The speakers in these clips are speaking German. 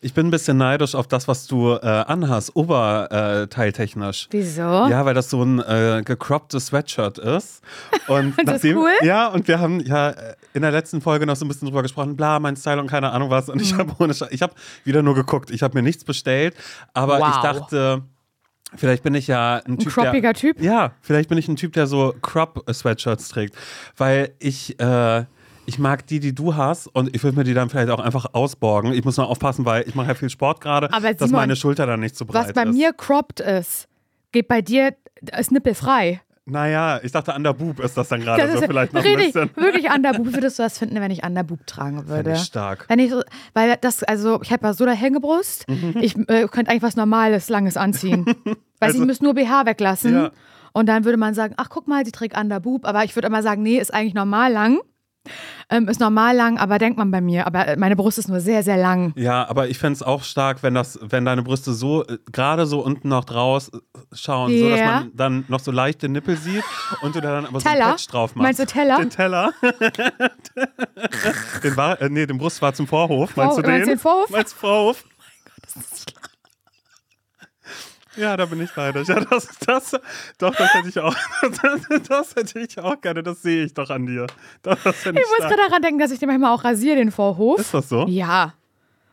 Ich bin ein bisschen neidisch auf das, was du äh, anhast, oberteiltechnisch. Wieso? Ja, weil das so ein äh, gecropptes Sweatshirt ist. Und Ist das cool? Ja, und wir haben ja äh, in der letzten Folge noch so ein bisschen drüber gesprochen, bla, mein Style und keine Ahnung was. Und ich Mhm. habe ich habe wieder nur geguckt. Ich habe mir nichts bestellt, aber Wow. ich dachte, vielleicht bin ich ja ein Ein Typ, der, Typ? ja, vielleicht bin ich ein Typ, der so Crop-Sweatshirts trägt, weil ich äh, ich mag die, die du hast und ich will mir die dann vielleicht auch einfach ausborgen. Ich muss nur aufpassen, weil ich mache ja viel Sport gerade, dass Simon, meine Schulter dann nicht so breit Was bei ist. mir cropped ist, geht bei dir, ist nippelfrei. Naja, ich dachte, an der Boob ist das dann gerade so ist vielleicht noch ein richtig, bisschen. wirklich Underboob. Würdest du das finden, wenn ich Underboob tragen würde? ich stark. Wenn ich so, weil das, also ich habe ja so eine Hängebrust, Mhm. ich äh, könnte eigentlich was Normales, Langes anziehen. Weil Also- ich müsste nur BH weglassen. Ja. Und dann würde man sagen, ach guck mal, die trägt Underboob. Aber ich würde immer sagen, nee, ist eigentlich normal lang. Ähm, ist normal lang, aber denkt man bei mir. Aber äh, meine Brust ist nur sehr, sehr lang. Ja, aber ich fände es auch stark, wenn das, wenn deine Brüste so äh, gerade so unten noch draus äh, schauen, so dass man dann noch so leicht den Nippel sieht und du da dann aber so Teller? einen Patch drauf machst. Meinst du Teller? Den Teller. den war, äh, nee, den Brustwarzen Vorhof. Meinst du Vor- meinst den? du den Vorhof? Meinst du Vorhof? Ja, da bin ich neidisch. Ja, das, das, doch, das hätte ich auch. Das, das hätte ich auch gerne. Das sehe ich doch an dir. Das, das Ich ich muss gerade daran denken, dass ich den manchmal auch rasiere, den Vorhof. Ist das so? Ja.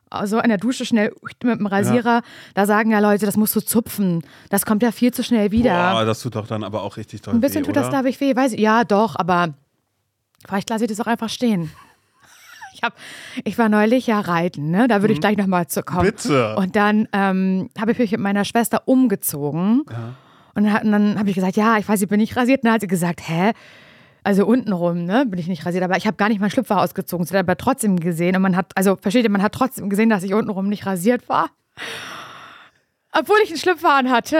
Also in der Dusche schnell mit dem Rasierer, da sagen ja Leute, das musst du zupfen. Das kommt ja viel zu schnell wieder. Boah, das tut doch dann aber auch richtig toll Ein bisschen weh, tut das, glaube ich, weh. Weiß ich, ja, doch, aber vielleicht lasse ich das auch einfach stehen. Ich, hab, ich war neulich ja reiten, ne? da würde ich gleich nochmal zu kommen. Mhm. Bitte. Und dann ähm, habe ich mich mit meiner Schwester umgezogen. Und dann, dann habe ich gesagt, ja, ich weiß, ich bin nicht rasiert. Und dann hat sie gesagt, hä? Also untenrum, ne, bin ich nicht rasiert, aber ich habe gar nicht meinen Schlüpfer ausgezogen. Sie hat aber trotzdem gesehen und man hat, also versteht ihr, man hat trotzdem gesehen, dass ich untenrum nicht rasiert war. Obwohl ich einen Schlüpfer an hatte.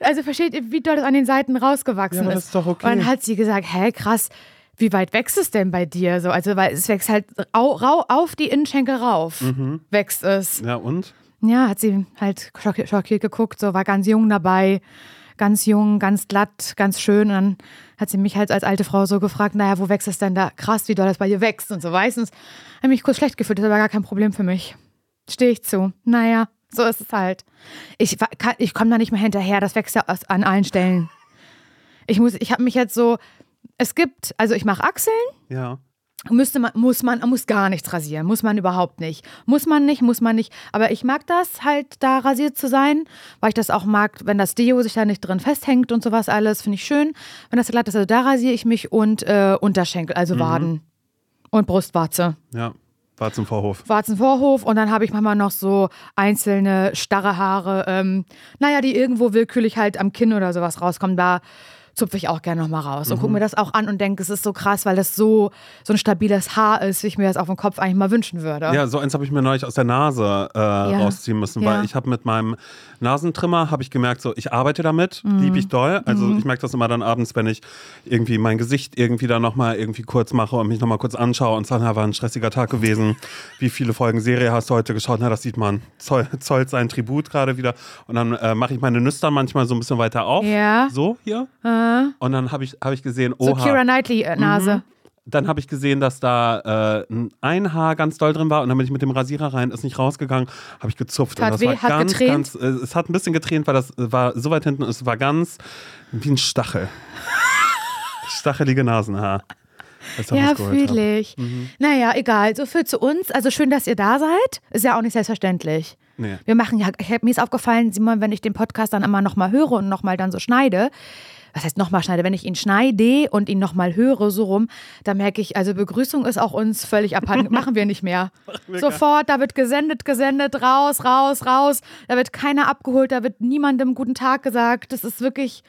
Also versteht ihr, wie doll das an den Seiten rausgewachsen Ja, aber ist. das ist doch okay. Und dann hat sie gesagt, hä, krass, wie weit wächst es denn bei dir? So, also, weil es wächst halt au, rau, auf die Innenschenkel rauf, Mhm. wächst es. Ja, und? Ja, hat sie halt schockiert, schockiert geguckt, so war ganz jung dabei, ganz jung, ganz glatt, ganz schön. Und dann hat sie mich halt als alte Frau so gefragt, naja, wo wächst es denn da? Krass, wie doll das bei dir wächst und so meistens. Habe mich kurz schlecht gefühlt, das war gar kein Problem für mich. Stehe ich zu. Naja, so ist es halt. Ich, kann- ich komme da nicht mehr hinterher, das wächst ja an allen Stellen. Ich muss, ich habe mich jetzt so, es gibt, also ich mache Achseln, Ja. Müsste man, muss man, muss gar nichts rasieren. Muss man überhaupt nicht. Muss man nicht, muss man nicht. Aber ich mag das halt, da rasiert zu sein, weil ich das auch mag, wenn das Deo sich da nicht drin festhängt und sowas alles. Finde ich schön. Wenn das glatt ist, also da rasiere ich mich und äh, Unterschenkel, also Waden. Und Brustwarze. Ja. War zum Vorhof. Warzenvorhof und dann habe ich manchmal noch so einzelne starre Haare, ähm, naja, die irgendwo willkürlich halt am Kinn oder sowas rauskommen. Da zupfe ich auch gerne nochmal raus und gucke mir das auch an und denke, es ist so krass, weil das so, so ein stabiles Haar ist, wie ich mir das auf dem Kopf eigentlich mal wünschen würde. Ja, so eins habe ich mir neulich aus der Nase äh, rausziehen müssen, Ja. weil ich habe mit meinem Nasentrimmer, habe ich gemerkt, so ich arbeite damit, Mhm. liebe ich doll. Also ich merke das immer dann abends, wenn ich irgendwie mein Gesicht irgendwie dann nochmal irgendwie kurz mache und mich nochmal kurz anschaue und sage, na, war ein stressiger Tag gewesen. Wie viele Folgen Serie hast du heute geschaut? Na, das sieht man. Zoll, zollt sein Tribut gerade wieder. Und dann äh, mache ich meine Nüstern manchmal so ein bisschen weiter auf. Ja. So hier. Äh, Und dann habe ich, hab ich gesehen, so oha. Kira Knightley-Nase. Dann habe ich gesehen, dass da äh, ein Haar ganz doll drin war und dann bin ich mit dem Rasierer rein, ist nicht rausgegangen, habe ich gezupft. Hat und das weh, war hat ganz, getränt? ganz, äh, es hat ein bisschen getränt, weil das äh, war so weit hinten, es war ganz wie ein Stachel. Stachelige Nasenhaar. Ja, das geholt habe. fühle ich. Mhm. Naja, egal. So viel zu uns. Also schön, dass ihr da seid. Ist ja auch nicht selbstverständlich. Nee. Wir machen ja, ich mir ist aufgefallen, Simon, wenn ich den Podcast dann immer nochmal höre und nochmal dann so schneide, was heißt nochmal schneide, wenn ich ihn schneide und ihn nochmal höre, so rum, da merke ich, also Begrüßung ist auch uns völlig abhanden, machen wir nicht mehr. Sofort, da wird gesendet, gesendet, raus, raus, raus, da wird keiner abgeholt, da wird niemandem guten Tag gesagt, das ist wirklich,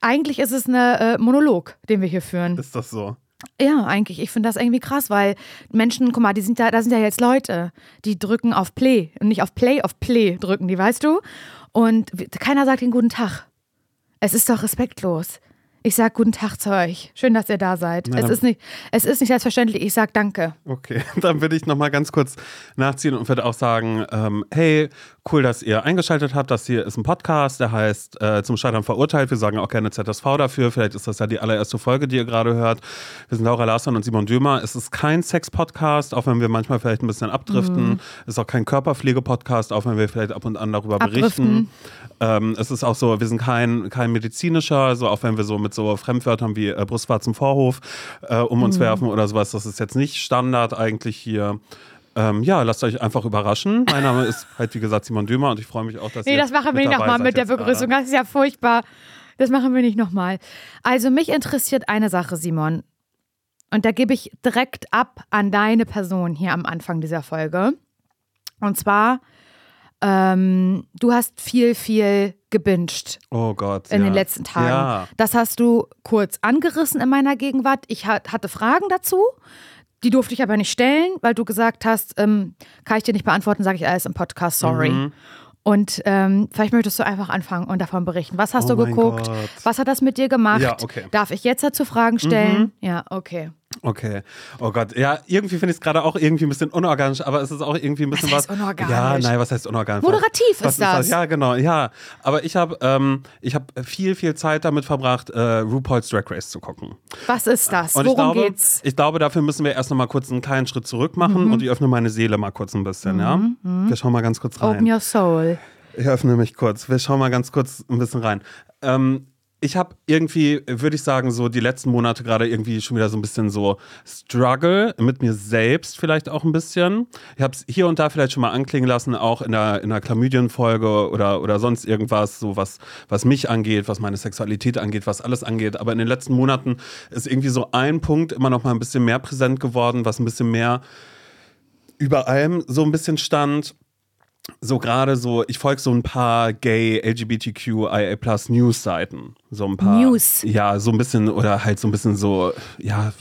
eigentlich ist es ein äh, Monolog, den wir hier führen. Ist das so? Ja, eigentlich. Ich finde das irgendwie krass, weil Menschen, guck mal, die sind da, da sind ja jetzt Leute, die drücken auf Play und nicht auf Play, auf Play drücken die, weißt du? Und keiner sagt den guten Tag. Es ist doch respektlos. Ich sag guten Tag zu euch. Schön, dass ihr da seid. Na, es, ist nicht, es ist nicht selbstverständlich. Ich sag danke. Okay, dann würde ich nochmal ganz kurz nachziehen und würde auch sagen, ähm, hey, cool, dass ihr eingeschaltet habt. Das hier ist ein Podcast, der heißt äh, Zum Scheitern verurteilt. Wir sagen auch gerne ZSV dafür. Vielleicht ist das ja die allererste Folge, die ihr gerade hört. Wir sind Laura Larsson und Simon Dömer. Es ist kein Sex-Podcast, auch wenn wir manchmal vielleicht ein bisschen abdriften. Es ist auch kein Körperpflege-Podcast, auch wenn wir vielleicht ab und an darüber berichten. Abdriften. Ähm, es ist auch so, wir sind kein, kein medizinischer, so auch wenn wir so mit so Fremdwörtern wie äh, Brustwarzen Vorhof äh, um uns werfen oder sowas, das ist jetzt nicht Standard eigentlich hier. Ähm, ja, lasst euch einfach überraschen. Mein Name ist halt, wie gesagt, Simon Dömer und ich freue mich auch, dass Nee, ihr das machen wir nicht nochmal mit der. Begrüßung. Das ist ja furchtbar. Das machen wir nicht nochmal. Also mich interessiert eine Sache, Simon. Und da gebe ich direkt ab an deine Person hier am Anfang dieser Folge. Und zwar, ähm, du hast viel, viel gebinged Oh Gott. in ja. den letzten Tagen. Ja. Das hast du kurz angerissen in meiner Gegenwart. Ich hat, hatte Fragen dazu. Die durfte ich aber nicht stellen, weil du gesagt hast, ähm, kann ich dir nicht beantworten, sage ich alles im Podcast, sorry. Mhm. Und ähm, vielleicht möchtest du einfach anfangen und davon berichten. Was hast Oh du geguckt? Was hat das mit dir gemacht? Ja, okay. Mhm. Darf ich jetzt dazu Fragen stellen? Ja, okay. Okay. Oh Gott. Ja, irgendwie finde ich es gerade auch irgendwie ein bisschen unorganisch, aber es ist auch irgendwie ein bisschen heißt was. unorganisch? Ja, nein, was heißt unorganisch? Moderativ was ist das. Ja, genau. Ja, aber ich habe ähm, ich habe viel, viel Zeit damit verbracht, äh, RuPaul's Drag Race zu gucken. Was ist das? Und Worum ich glaube, geht's? ich glaube, dafür müssen wir erst noch mal kurz einen kleinen Schritt zurück machen Mhm. und ich öffne meine Seele mal kurz ein bisschen, ja? Wir schauen mal ganz kurz rein. Open your soul. Ich öffne mich kurz. Wir schauen mal ganz kurz ein bisschen rein. Ähm, ich habe irgendwie, würde ich sagen, so die letzten Monate gerade irgendwie schon wieder so ein bisschen so Struggle mit mir selbst vielleicht auch ein bisschen. Ich habe es hier und da vielleicht schon mal anklingen lassen, auch in der, in der Chlamydien-Folge oder, oder sonst irgendwas, so was, was mich angeht, was meine Sexualität angeht, was alles angeht. Aber in den letzten Monaten ist irgendwie so ein Punkt immer noch mal ein bisschen mehr präsent geworden, was ein bisschen mehr über allem so ein bisschen stand so gerade so, ich folge so ein paar gay LGBTQIA plus News-Seiten. So ein paar. News. Ja, so ein bisschen, oder halt so ein bisschen so, ja,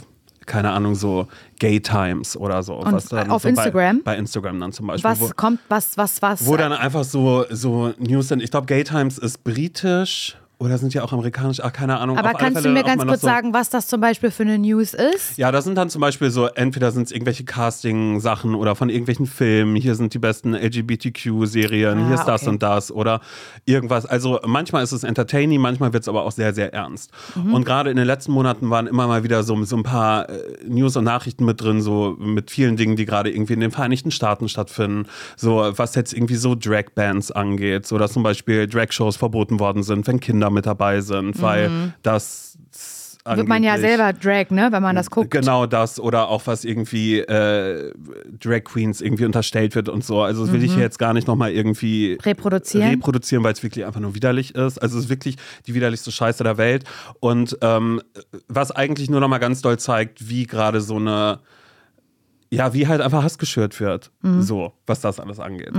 keine Ahnung, so Gay Times oder so. Und dann auf so Instagram? Bei, bei Instagram dann zum Beispiel. Was wo, kommt, was, was, was? wo dann einfach so, so News sind. Ich glaube, Gay Times ist britisch oder sind ja auch amerikanisch, ach, keine Ahnung. aber kannst du Fälle mir auch ganz kurz so, sagen, was das zum Beispiel für eine News ist? ja, das sind dann zum Beispiel so, entweder sind es irgendwelche Casting-Sachen oder von irgendwelchen Filmen, hier sind die besten LGBTQ-Serien, Ah, hier ist das okay. und das oder irgendwas. Also manchmal ist es entertaining, manchmal wird es aber auch sehr, sehr ernst. Mhm. Und gerade in den letzten Monaten waren immer mal wieder so, so ein paar äh, News und Nachrichten mit drin, so mit vielen Dingen, die gerade irgendwie in den Vereinigten Staaten stattfinden. So, was jetzt irgendwie so Drag-Bands angeht, so dass zum Beispiel Drag-Shows verboten worden sind, wenn Kinder mit dabei sind, weil das Mhm. Wird man ja selber Drag, ne, wenn man das guckt. Genau das oder auch was irgendwie äh, Drag Queens irgendwie unterstellt wird und so. Also das will ich hier jetzt gar nicht nochmal irgendwie Mhm. Reproduzieren. reproduzieren, weil es wirklich einfach nur widerlich ist. Also es ist wirklich die widerlichste Scheiße der Welt. Und ähm, was eigentlich nur nochmal ganz doll zeigt, wie gerade so eine ja, wie halt einfach Hass geschürt wird, Mhm. so, was das alles angeht.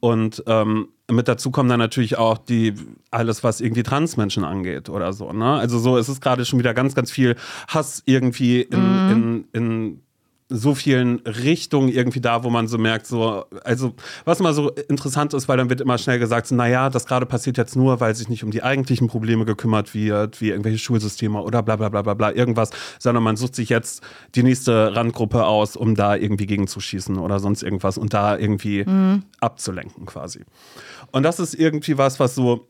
Und ähm, mit dazu kommen dann natürlich auch die, alles, was irgendwie Transmenschen angeht oder so, ne? Also so, es ist gerade schon wieder ganz, ganz viel Hass irgendwie in, Mhm. in, in so vielen Richtungen irgendwie da, wo man so merkt, so, also was mal so interessant ist, weil dann wird immer schnell gesagt, so, naja, das gerade passiert jetzt nur, weil sich nicht um die eigentlichen Probleme gekümmert wird, wie irgendwelche Schulsysteme oder bla bla bla bla bla, irgendwas, sondern man sucht sich jetzt die nächste Randgruppe aus, um da irgendwie gegenzuschießen oder sonst irgendwas und da irgendwie abzulenken quasi. Und das ist irgendwie was, was so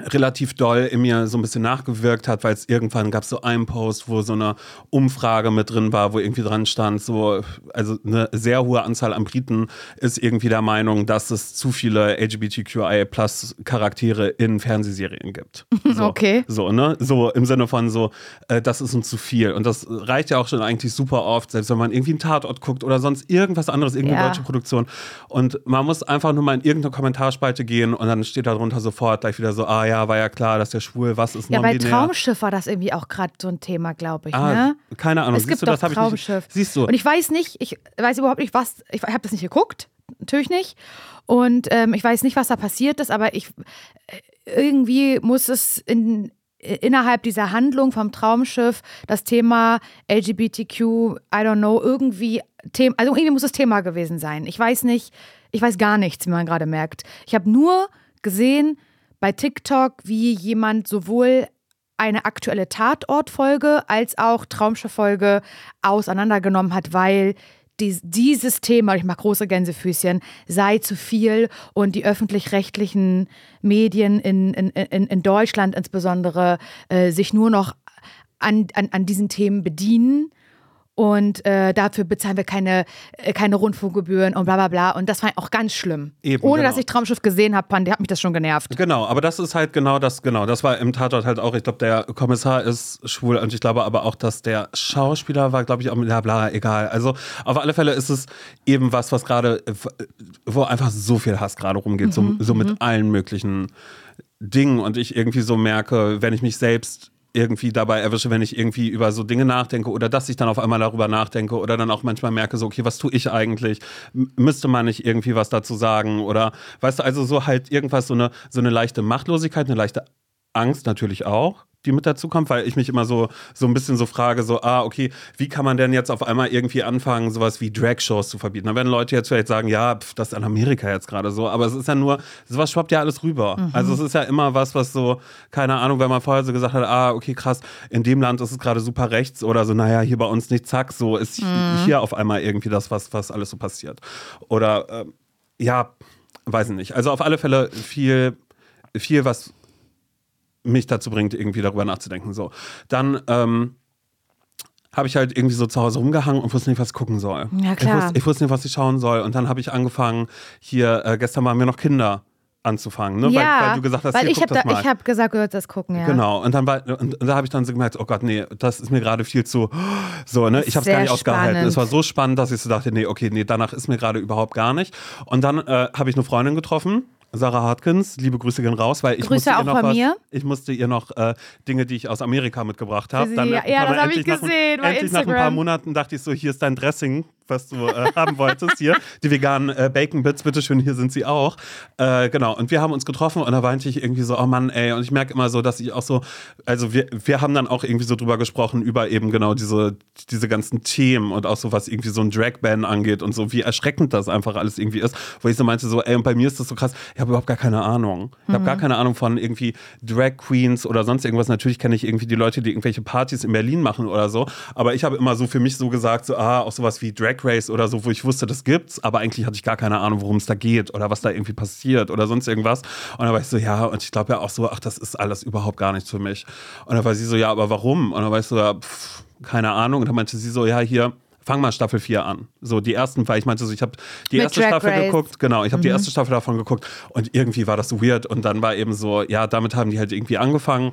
relativ doll in mir so ein bisschen nachgewirkt hat, weil es irgendwann gab so einen Post, wo so eine Umfrage mit drin war, wo irgendwie dran stand, so, also eine sehr hohe Anzahl an Briten ist irgendwie der Meinung, dass es zu viele LGBTQIA plus Charaktere in Fernsehserien gibt. So, Okay. So, ne? So im Sinne von so, äh, das ist uns zu viel. Und das reicht ja auch schon eigentlich super oft, selbst wenn man irgendwie einen Tatort guckt oder sonst irgendwas anderes, irgendeine Ja. deutsche Produktion. Und man muss einfach nur mal in irgendeine Kommentarspalte gehen und dann steht da drunter sofort gleich wieder so, ah ja, war ja klar, dass der schwul, was ist Ja, bei? Traumschiff war das irgendwie auch gerade so ein Thema, glaube ich. Ah, ne? keine Ahnung. Es Siehst gibt du, doch das Traumschiff. Siehst du. Und ich weiß nicht, ich weiß überhaupt nicht, was, ich habe das nicht geguckt, natürlich nicht. Und ähm, ich weiß nicht, was da passiert ist, aber ich äh, irgendwie muss es in, innerhalb dieser Handlung vom Traumschiff das Thema LGBTQ, I don't know, irgendwie Thema, also irgendwie muss es Thema gewesen sein. Ich weiß nicht, ich weiß gar nichts, wie man gerade merkt. Ich habe nur gesehen bei TikTok, wie jemand sowohl eine aktuelle Tatortfolge als auch Traumschiff-Folge auseinandergenommen hat, weil dies, dieses Thema, ich mache große Gänsefüßchen, sei zu viel und die öffentlich-rechtlichen Medien in, in, in, in Deutschland insbesondere äh, sich nur noch an, an, an diesen Themen bedienen und äh, dafür bezahlen wir keine, äh, keine Rundfunkgebühren und bla bla bla. Und das war auch ganz schlimm. Eben, Ohne genau. dass ich Traumschiff gesehen habe, hat mich das schon genervt. Genau, aber das ist halt genau das, genau. Das war im Tatort halt auch, ich glaube, der Kommissar ist schwul und ich glaube aber auch, dass der Schauspieler war, glaube ich, auch, bla bla, egal. Also auf alle Fälle ist es eben was, was gerade, wo einfach so viel Hass gerade rumgeht, mhm, so, so mit mhm. allen möglichen Dingen und ich irgendwie so merke, wenn ich mich selbst irgendwie dabei erwische, wenn ich irgendwie über so Dinge nachdenke oder dass ich dann auf einmal darüber nachdenke oder dann auch manchmal merke, so, okay, was tue ich eigentlich? M müsste man nicht irgendwie was dazu sagen? Oder weißt du, also so halt irgendwas, so eine, so eine leichte Machtlosigkeit, eine leichte Angst natürlich auch die mit dazu kommt, weil ich mich immer so, so ein bisschen so frage, so, ah, okay, wie kann man denn jetzt auf einmal irgendwie anfangen, sowas wie Drag-Shows zu verbieten? Da werden Leute jetzt vielleicht sagen, ja, pf, das ist in Amerika jetzt gerade so, aber es ist ja nur, sowas schwappt ja alles rüber. Mhm. Also es ist ja immer was, was so, keine Ahnung, wenn man vorher so gesagt hat, ah, okay, krass, in dem Land ist es gerade super rechts oder so, naja, hier bei uns nicht, zack, so ist mhm. hier auf einmal irgendwie das, was, was alles so passiert. Oder, äh, ja, weiß ich nicht. Also auf alle Fälle viel, viel, was mich dazu bringt, irgendwie darüber nachzudenken. So. Dann ähm, habe ich halt irgendwie so zu Hause rumgehangen und wusste nicht, was ich gucken soll. Ja, klar. Ich wusste, ich wusste nicht, was ich schauen soll. Und dann habe ich angefangen, hier, äh, gestern waren wir noch Kinder anzufangen, ne? Ja, weil, weil, du gesagt hast, weil hier, ich habe da, hab gesagt, du sollst das gucken, ja. Genau, und dann war, und, und da habe ich dann so gemerkt, oh Gott, nee, das ist mir gerade viel zu, so, ne? Ich habe es gar nicht ausgehalten. Es war so spannend, dass ich so dachte, nee, okay, nee, danach ist mir gerade überhaupt gar nicht. Und dann äh, habe ich eine Freundin getroffen, Sarah Hartkins, liebe Grüße gehen raus, weil ich Grüße musste ihr noch was, mir. ich musste ihr noch äh, Dinge, die ich aus Amerika mitgebracht habe. Ja, ja das habe ich gesehen. Nach, endlich Instagram. nach ein paar Monaten dachte ich so, hier ist dein Dressing, was du äh, haben wolltest hier. Die veganen äh, Bacon Bits, bitteschön, hier sind sie auch. Äh, genau, und wir haben uns getroffen und da weinte ich irgendwie so, oh Mann, ey. Und ich merke immer so, dass ich auch so, also wir, wir haben dann auch irgendwie so drüber gesprochen, über eben genau diese, diese ganzen Themen und auch so, was irgendwie so ein Drag-Ban angeht und so, wie erschreckend das einfach alles irgendwie ist. Wo ich so meinte, so, ey, und bei mir ist das so krass, ich habe überhaupt gar keine Ahnung. Ich habe mhm. gar keine Ahnung von irgendwie Drag Queens oder sonst irgendwas. Natürlich kenne ich irgendwie die Leute, die irgendwelche Partys in Berlin machen oder so. Aber ich habe immer so für mich so gesagt, so, ah, auch sowas wie Drag Race oder so, wo ich wusste, das gibt's, aber eigentlich hatte ich gar keine Ahnung, worum es da geht oder was da irgendwie passiert oder sonst irgendwas. Und dann war ich so, ja, und ich glaube ja auch so, ach, das ist alles überhaupt gar nichts für mich. Und dann war sie so, ja, aber warum? Und dann war ich so, ja, pff, keine Ahnung. Und dann meinte sie so, ja, hier, fang mal Staffel 4 an. So die ersten, weil ich meinte so, ich habe die Mit erste Drag Staffel Race. geguckt, genau, ich habe mhm. die erste Staffel davon geguckt und irgendwie war das weird und dann war eben so, ja, damit haben die halt irgendwie angefangen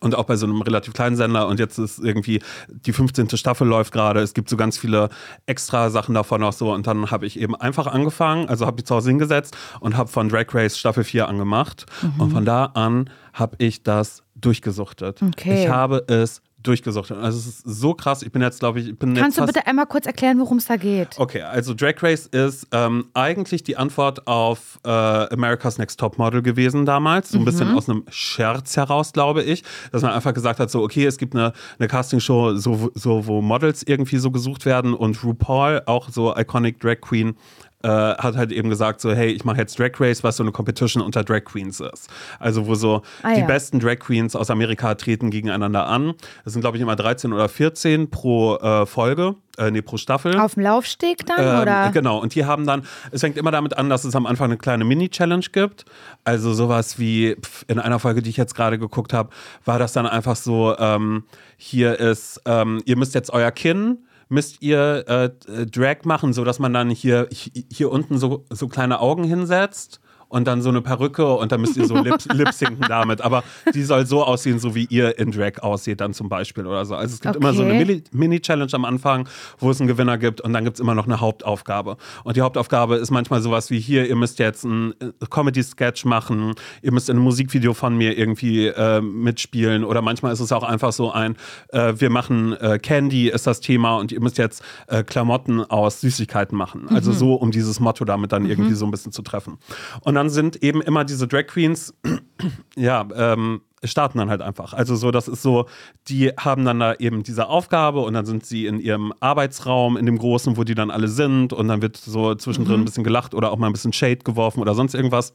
und auch bei so einem relativ kleinen Sender und jetzt ist irgendwie die 15. Staffel läuft gerade. Es gibt so ganz viele extra Sachen davon auch so und dann habe ich eben einfach angefangen, also habe ich zu Hause hingesetzt und habe von Drag Race Staffel 4 angemacht mhm. und von da an habe ich das durchgesuchtet. Okay. Ich habe es durchgesucht. Also es ist so krass. Ich bin jetzt, glaube ich, ich bin Kannst du bitte einmal kurz erklären, worum es da geht? Okay, also Drag Race ist ähm, eigentlich die Antwort auf äh, America's Next Top Model gewesen damals. So ein mhm. bisschen aus einem Scherz heraus, glaube ich. Dass man einfach gesagt hat, so, okay, es gibt eine, eine Castingshow, so, so, wo Models irgendwie so gesucht werden und RuPaul, auch so Iconic Drag Queen, äh, hat halt eben gesagt, so, hey, ich mache jetzt Drag Race, was so eine Competition unter Drag Queens ist. Also wo so ah, die ja. besten Drag Queens aus Amerika treten gegeneinander an. Das sind, glaube ich, immer 13 oder 14 pro äh, Folge. Äh, nee, pro Staffel. Auf dem Laufsteg dann, ähm, oder? Genau, und die haben dann, es fängt immer damit an, dass es am Anfang eine kleine Mini-Challenge gibt. Also sowas wie, in einer Folge, die ich jetzt gerade geguckt habe, war das dann einfach so, ähm, hier ist, ähm, ihr müsst jetzt euer Kinn müsst ihr äh, Drag machen, sodass man dann hier, hier unten so, so kleine Augen hinsetzt und dann so eine Perücke und dann müsst ihr so lip, lip damit. Aber die soll so aussehen, so wie ihr in Drag aussieht, dann zum Beispiel oder so. Also es gibt okay. immer so eine Mini-Challenge am Anfang, wo es einen Gewinner gibt und dann gibt es immer noch eine Hauptaufgabe. Und die Hauptaufgabe ist manchmal sowas wie hier, ihr müsst jetzt einen äh, Comedy-Sketch machen, ihr müsst in einem Musikvideo von mir irgendwie äh, mitspielen oder manchmal ist es auch einfach so ein, äh, wir machen äh, Candy ist das Thema und ihr müsst jetzt äh, Klamotten aus Süßigkeiten machen. Also mhm. so, um dieses Motto damit dann mhm. irgendwie so ein bisschen zu treffen. Und dann sind eben immer diese Drag Queens, ja, ähm, starten dann halt einfach. Also so, das ist so, die haben dann da eben diese Aufgabe und dann sind sie in ihrem Arbeitsraum, in dem großen, wo die dann alle sind und dann wird so zwischendrin mhm. ein bisschen gelacht oder auch mal ein bisschen Shade geworfen oder sonst irgendwas.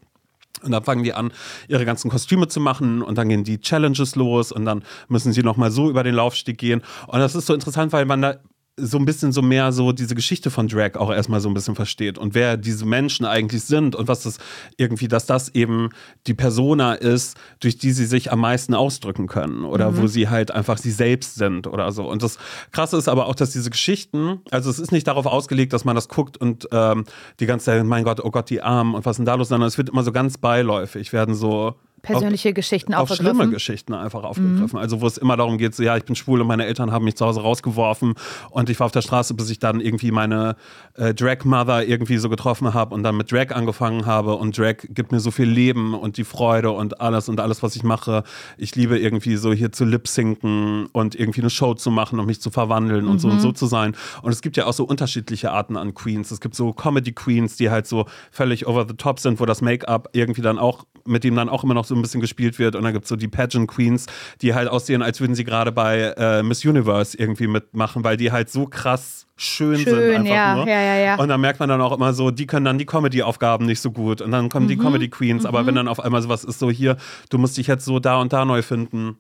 Und dann fangen die an, ihre ganzen Kostüme zu machen und dann gehen die Challenges los und dann müssen sie nochmal so über den Laufsteg gehen. Und das ist so interessant, weil man da so ein bisschen so mehr so diese Geschichte von Drag auch erstmal so ein bisschen versteht und wer diese Menschen eigentlich sind und was das irgendwie, dass das eben die Persona ist, durch die sie sich am meisten ausdrücken können oder mhm. wo sie halt einfach sie selbst sind oder so. Und das Krasse ist aber auch, dass diese Geschichten, also es ist nicht darauf ausgelegt, dass man das guckt und ähm, die ganze Zeit, mein Gott, oh Gott, die Armen und was denn da los, sondern es wird immer so ganz beiläufig, werden so persönliche auf, Geschichten auf schlimme Geschichten einfach aufgegriffen. Mhm. Also wo es immer darum geht, so ja, ich bin schwul und meine Eltern haben mich zu Hause rausgeworfen und ich war auf der Straße, bis ich dann irgendwie meine äh, Drag Mother irgendwie so getroffen habe und dann mit Drag angefangen habe und Drag gibt mir so viel Leben und die Freude und alles und alles, was ich mache. Ich liebe irgendwie so hier zu lip-sinken und irgendwie eine Show zu machen und mich zu verwandeln und so und so mhm. zu sein. Und es gibt ja auch so unterschiedliche Arten an Queens. Es gibt so Comedy Queens, die halt so völlig over the top sind, wo das Make-up irgendwie dann auch mit dem dann auch immer noch so ein bisschen gespielt wird. Und dann gibt es so die Pageant Queens, die halt aussehen, als würden sie gerade bei äh, Miss Universe irgendwie mitmachen, weil die halt so krass schön, schön sind einfach ja, nur. Ja, ja, ja. Und dann merkt man dann auch immer so, die können dann die Comedy-Aufgaben nicht so gut. Und dann kommen mhm. die Comedy Queens. Mhm. Aber wenn dann auf einmal sowas ist, so hier, du musst dich jetzt so da und da neu finden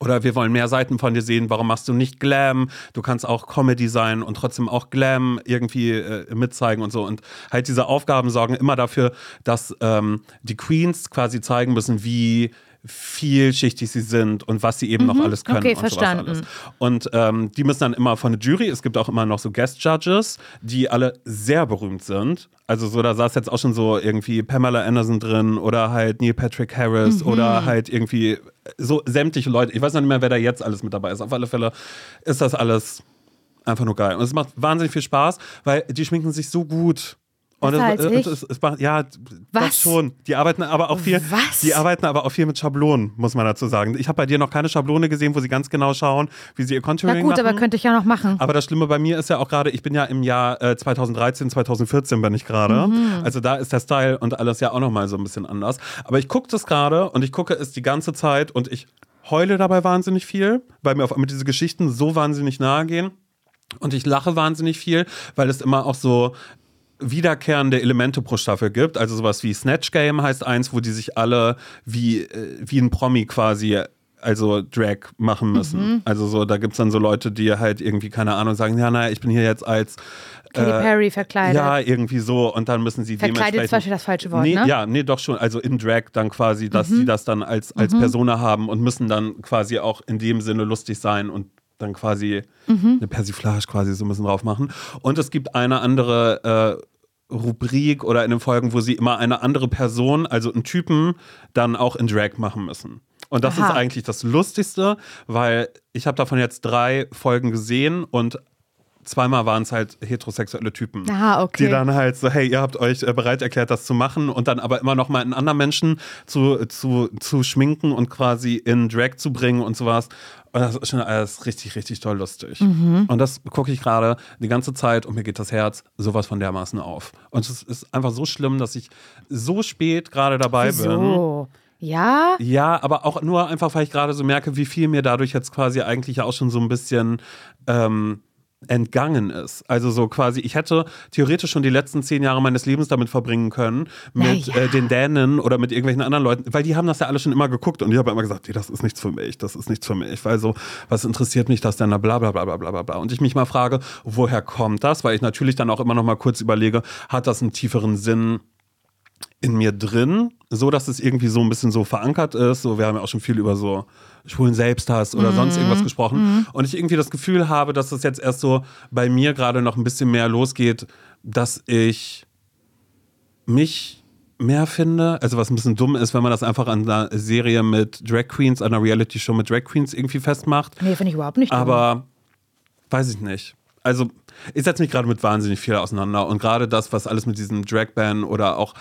oder wir wollen mehr Seiten von dir sehen. Warum machst du nicht Glam? Du kannst auch Comedy sein und trotzdem auch Glam irgendwie äh, mitzeigen und so. Und halt diese Aufgaben sorgen immer dafür, dass ähm, die Queens quasi zeigen müssen, wie vielschichtig sie sind und was sie eben mhm. noch alles können. Okay, und verstanden. Alles. Und ähm, die müssen dann immer von der Jury, es gibt auch immer noch so Guest Judges, die alle sehr berühmt sind. Also so, da saß jetzt auch schon so irgendwie Pamela Anderson drin oder halt Neil Patrick Harris mhm. oder halt irgendwie so sämtliche Leute. Ich weiß noch nicht mehr, wer da jetzt alles mit dabei ist. Auf alle Fälle ist das alles einfach nur geil. Und es macht wahnsinnig viel Spaß, weil die schminken sich so gut. Und es, es, es, es, macht, ja, Was? schon. Die arbeiten aber auch viel. Was? Die arbeiten aber auch viel mit Schablonen, muss man dazu sagen. Ich habe bei dir noch keine Schablone gesehen, wo sie ganz genau schauen, wie sie ihr Contouring machen. Na gut, machen. aber könnte ich ja noch machen. Aber das Schlimme bei mir ist ja auch gerade, ich bin ja im Jahr äh, 2013, 2014 bin ich gerade. Mhm. Also da ist der Style und alles ja auch noch mal so ein bisschen anders. Aber ich gucke das gerade und ich gucke es die ganze Zeit und ich heule dabei wahnsinnig viel, weil mir auf einmal diese Geschichten so wahnsinnig nahe gehen. Und ich lache wahnsinnig viel, weil es immer auch so wiederkehrende Elemente pro Staffel gibt. Also sowas wie Snatch Game heißt eins, wo die sich alle wie, äh, wie ein Promi quasi also Drag machen müssen. Mhm. Also so, da gibt es dann so Leute, die halt irgendwie, keine Ahnung, sagen, ja, naja, ich bin hier jetzt als Katy äh, Perry verkleidet. Ja, irgendwie so. Und dann müssen sie verkleidet ist zum Beispiel das falsche Wort, nee, ne? Ja, nee, doch schon. Also in Drag dann quasi, dass mhm. sie das dann als, als mhm. Persona haben und müssen dann quasi auch in dem Sinne lustig sein und dann quasi mhm. eine Persiflage quasi so ein bisschen drauf machen. Und es gibt eine andere äh, Rubrik oder in den Folgen, wo sie immer eine andere Person, also einen Typen, dann auch in Drag machen müssen. Und das Aha. ist eigentlich das Lustigste, weil ich habe davon jetzt drei Folgen gesehen und zweimal waren es halt heterosexuelle Typen, Aha, okay. die dann halt so, hey, ihr habt euch äh, bereit erklärt, das zu machen und dann aber immer noch mal einen anderen Menschen zu, zu, zu schminken und quasi in Drag zu bringen und sowas. Und das ist schon alles richtig, richtig toll lustig. Mhm. Und das gucke ich gerade die ganze Zeit und mir geht das Herz sowas von dermaßen auf. Und es ist einfach so schlimm, dass ich so spät gerade dabei Wieso? bin. Ja? Ja, aber auch nur einfach, weil ich gerade so merke, wie viel mir dadurch jetzt quasi eigentlich auch schon so ein bisschen ähm, entgangen ist. Also so quasi, ich hätte theoretisch schon die letzten zehn Jahre meines Lebens damit verbringen können, mit ja. äh, den Dänen oder mit irgendwelchen anderen Leuten, weil die haben das ja alle schon immer geguckt und ich habe immer gesagt, das ist nichts für mich, das ist nichts für mich, weil so, was interessiert mich das denn da, bla bla bla bla bla bla. Und ich mich mal frage, woher kommt das? Weil ich natürlich dann auch immer noch mal kurz überlege, hat das einen tieferen Sinn in mir drin, so dass es irgendwie so ein bisschen so verankert ist. So, wir haben ja auch schon viel über so schwulen Selbsthass oder mhm. sonst irgendwas gesprochen. Mhm. Und ich irgendwie das Gefühl habe, dass das jetzt erst so bei mir gerade noch ein bisschen mehr losgeht, dass ich mich mehr finde, also was ein bisschen dumm ist, wenn man das einfach an einer Serie mit Drag Queens, an einer Reality-Show mit Drag Queens irgendwie festmacht. Nee, finde ich überhaupt nicht. Dumm. Aber weiß ich nicht. Also ich setze mich gerade mit wahnsinnig viel auseinander und gerade das, was alles mit diesem Drag-Ban oder auch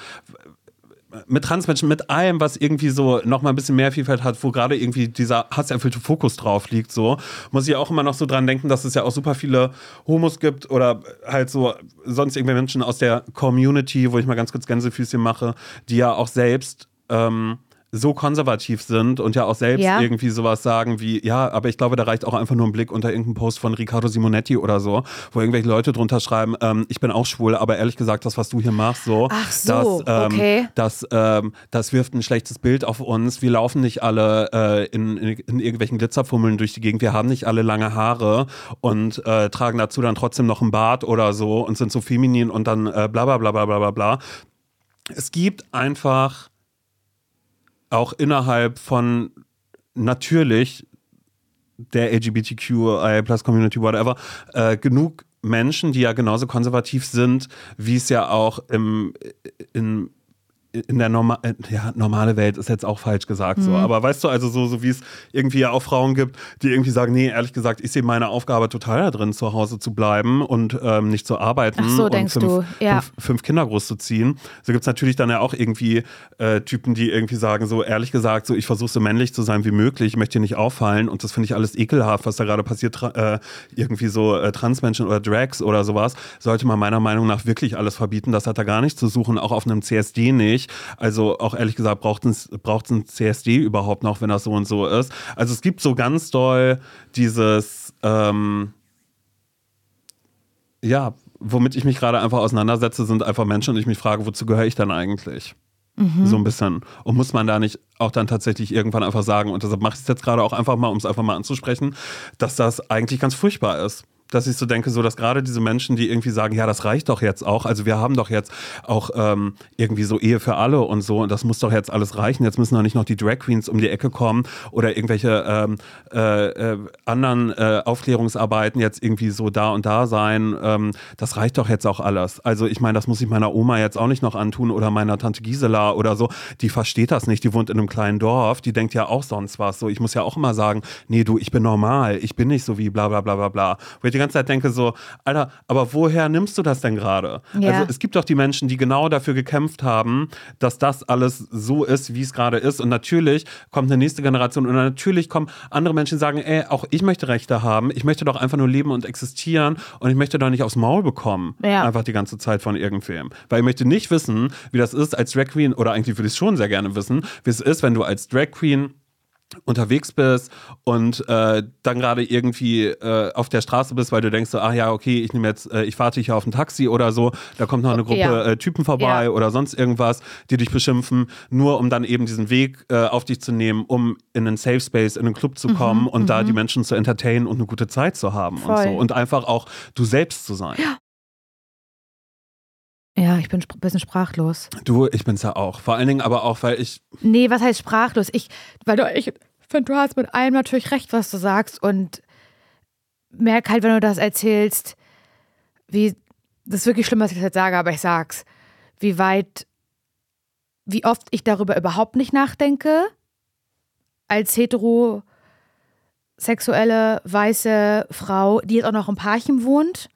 mit Transmenschen, mit allem, was irgendwie so noch mal ein bisschen mehr Vielfalt hat, wo gerade irgendwie dieser hasserfüllte Fokus drauf liegt, so, muss ich auch immer noch so dran denken, dass es ja auch super viele Homos gibt oder halt so sonst irgendwelche Menschen aus der Community, wo ich mal ganz kurz Gänsefüßchen mache, die ja auch selbst ähm, so konservativ sind und ja auch selbst Ja. irgendwie sowas sagen wie, ja, aber ich glaube, da reicht auch einfach nur ein Blick unter irgendeinen Post von Riccardo Simonetti oder so, wo irgendwelche Leute drunter schreiben, ähm, ich bin auch schwul, aber ehrlich gesagt, das, was du hier machst, so, so, das, ähm, okay. das, ähm, das wirft ein schlechtes Bild auf uns. Wir laufen nicht alle äh, in, in, in irgendwelchen Glitzerfummeln durch die Gegend, wir haben nicht alle lange Haare und äh, tragen dazu dann trotzdem noch einen Bart oder so und sind so feminin und dann äh, bla bla bla bla bla bla bla. Es gibt einfach auch innerhalb von natürlich der LGBTQI Plus Community, whatever, äh, genug Menschen, die ja genauso konservativ sind, wie es ja auch im, in, in der Norma äh, ja, normale Welt ist jetzt auch falsch gesagt so. Aber weißt du, also so, so wie es irgendwie ja auch Frauen gibt, die irgendwie sagen, nee, ehrlich gesagt, ich sehe meine Aufgabe total da drin, zu Hause zu bleiben und ähm, nicht zu arbeiten Ach so, und denkst fünf, du, ja. fünf, fünf Kinder großzuziehen. So gibt es natürlich dann ja auch irgendwie äh, Typen, die irgendwie sagen, so ehrlich gesagt, so ich versuche so männlich zu sein wie möglich, ich möchte hier nicht auffallen und das finde ich alles ekelhaft, was da gerade passiert, äh, irgendwie so äh, Transmenschen oder Drags oder sowas, sollte man meiner Meinung nach wirklich alles verbieten. Das hat da gar nichts zu suchen, auch auf einem CSD nicht. Also auch ehrlich gesagt, braucht es ein CSD überhaupt noch, wenn das so und so ist. Also es gibt so ganz doll dieses ähm, ja, womit ich mich gerade einfach auseinandersetze, sind einfach Menschen und ich mich frage, wozu gehöre ich dann eigentlich? So ein bisschen. Und muss man da nicht auch dann tatsächlich irgendwann einfach sagen, und deshalb mache ich es jetzt gerade auch einfach mal, um es einfach mal anzusprechen, dass das eigentlich ganz furchtbar ist. Dass ich so denke, so dass gerade diese Menschen, die irgendwie sagen, ja, das reicht doch jetzt auch, also wir haben doch jetzt auch ähm, irgendwie so Ehe für alle und so, und das muss doch jetzt alles reichen. Jetzt müssen doch nicht noch die Drag Queens um die Ecke kommen oder irgendwelche ähm, äh, äh, anderen äh, Aufklärungsarbeiten jetzt irgendwie so da und da sein. Ähm, das reicht doch jetzt auch alles. Also ich meine, das muss ich meiner Oma jetzt auch nicht noch antun oder meiner Tante Gisela oder so. Die versteht das nicht. Die wohnt in einem kleinen Dorf. Die denkt ja auch sonst was. So, ich muss ja auch immer sagen, nee, du, ich bin normal. Ich bin nicht so wie bla bla bla bla bla. Wo ich ganze Zeit denke so, Alter, aber woher nimmst du das denn gerade? Ja. Also es gibt doch die Menschen, die genau dafür gekämpft haben, dass das alles so ist, wie es gerade ist. Und natürlich kommt eine nächste Generation und natürlich kommen andere Menschen, die sagen, ey, auch ich möchte Rechte haben. Ich möchte doch einfach nur leben und existieren und ich möchte doch nicht aufs Maul bekommen. Ja. Einfach die ganze Zeit von irgendwem. Weil ich möchte nicht wissen, wie das ist als Drag Queen, oder eigentlich würde ich es schon sehr gerne wissen, wie es ist, wenn du als Drag Queen unterwegs bist und äh, dann gerade irgendwie äh, auf der Straße bist, weil du denkst so, ach ja, okay, ich nehme jetzt, äh, ich warte hier auf ein Taxi oder so, da kommt noch eine Gruppe Ja. äh, Typen vorbei Ja. oder sonst irgendwas, die dich beschimpfen, nur um dann eben diesen Weg äh, auf dich zu nehmen, um in einen Safe Space, in einen Club zu kommen und da die Menschen zu entertainen und eine gute Zeit zu haben und Voll. so und einfach auch du selbst zu sein. Ja, ich bin ein bisschen sprachlos. Du, ich bin's ja auch. Vor allen Dingen aber auch, weil ich Nee, was heißt sprachlos? Ich, weil du, ich finde, du hast mit allem natürlich recht, was du sagst und merk halt, wenn du das erzählst, wie, das ist wirklich schlimm, was ich jetzt sage, aber ich sag's, wie weit, wie oft ich darüber überhaupt nicht nachdenke, als heterosexuelle, weiße Frau, die jetzt auch noch im Parchen wohnt.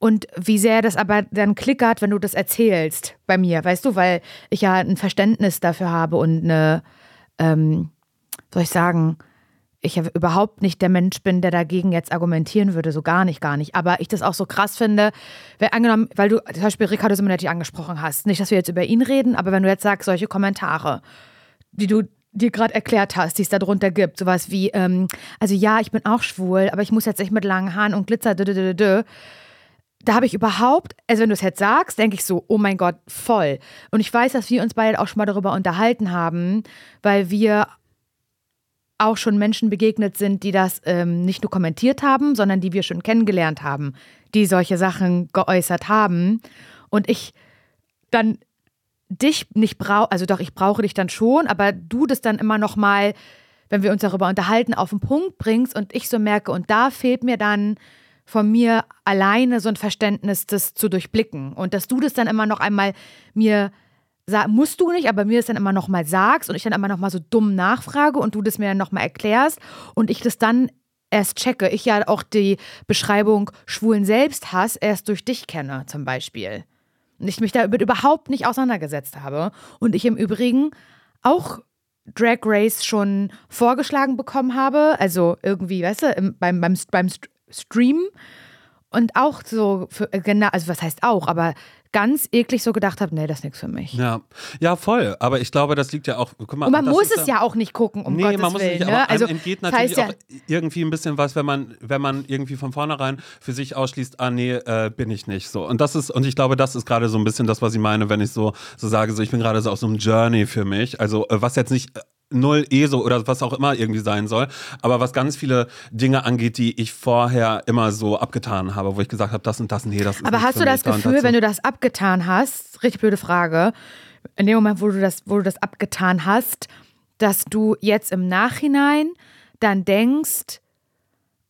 Und wie sehr das aber dann klickert, wenn du das erzählst bei mir, weißt du, weil ich ja ein Verständnis dafür habe und eine, ähm, soll ich sagen, ich ja überhaupt nicht der Mensch bin, der dagegen jetzt argumentieren würde, so gar nicht, gar nicht. Aber ich das auch so krass finde, weil angenommen, weil du zum Beispiel Riccardo Simonetti angesprochen hast, nicht, dass wir jetzt über ihn reden, aber wenn du jetzt sagst, solche Kommentare, die du dir gerade erklärt hast, die es da drunter gibt, sowas wie, ähm, also ja, ich bin auch schwul, aber ich muss jetzt nicht mit langen Haaren und Glitzer, dö, dö, dö, dö. Da habe ich überhaupt, also wenn du es jetzt sagst, denke ich so, oh mein Gott, voll. Und ich weiß, dass wir uns beide auch schon mal darüber unterhalten haben, weil wir auch schon Menschen begegnet sind, die das ähm, nicht nur kommentiert haben, sondern die wir schon kennengelernt haben, die solche Sachen geäußert haben. Und ich dann dich nicht brauche, also doch, ich brauche dich dann schon, aber du das dann immer noch mal, wenn wir uns darüber unterhalten, auf den Punkt bringst und ich so merke, und da fehlt mir dann von mir alleine so ein Verständnis, das zu durchblicken. Und dass du das dann immer noch einmal mir sa- musst du nicht, aber mir das dann immer noch mal sagst und ich dann immer noch mal so dumm nachfrage und du das mir dann noch mal erklärst und ich das dann erst checke. Ich ja auch die Beschreibung schwulen Selbsthass erst durch dich kenne, zum Beispiel. Und ich mich damit überhaupt nicht auseinandergesetzt habe. Und ich im Übrigen auch Drag Race schon vorgeschlagen bekommen habe. Also irgendwie, weißt du, im, beim, beim, beim St- Stream. Und auch so, für, äh, genau, also was heißt auch, aber ganz eklig so gedacht habe, nee, das ist nichts für mich. Ja. ja, voll. Aber ich glaube, das liegt ja auch. Guck mal, Und man muss es ja auch nicht gucken, um nee, Gottes man muss Willen. nicht, ne? aber Also, entgeht natürlich ja, auch irgendwie ein bisschen was, wenn man, wenn man irgendwie von vornherein für sich ausschließt, ah nee, äh, bin ich nicht so. Und das ist, und ich glaube, das ist gerade so ein bisschen das, was ich meine, wenn ich so, so sage, so ich bin gerade so auf so einem Journey für mich. Also äh, was jetzt nicht äh, null ESO oder was auch immer irgendwie sein soll, aber was ganz viele Dinge angeht, die ich vorher immer so abgetan habe, wo ich gesagt habe, das und das, nee, das ist aber hast du das Gefühl, dazu. wenn du das abgetan hast, richtig blöde Frage, in dem Moment, wo du das, wo du das abgetan hast, dass du jetzt im Nachhinein dann denkst,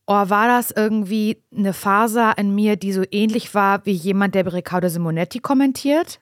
oh, war das irgendwie eine Faser in mir, die so ähnlich war wie jemand, der Riccardo Simonetti kommentiert?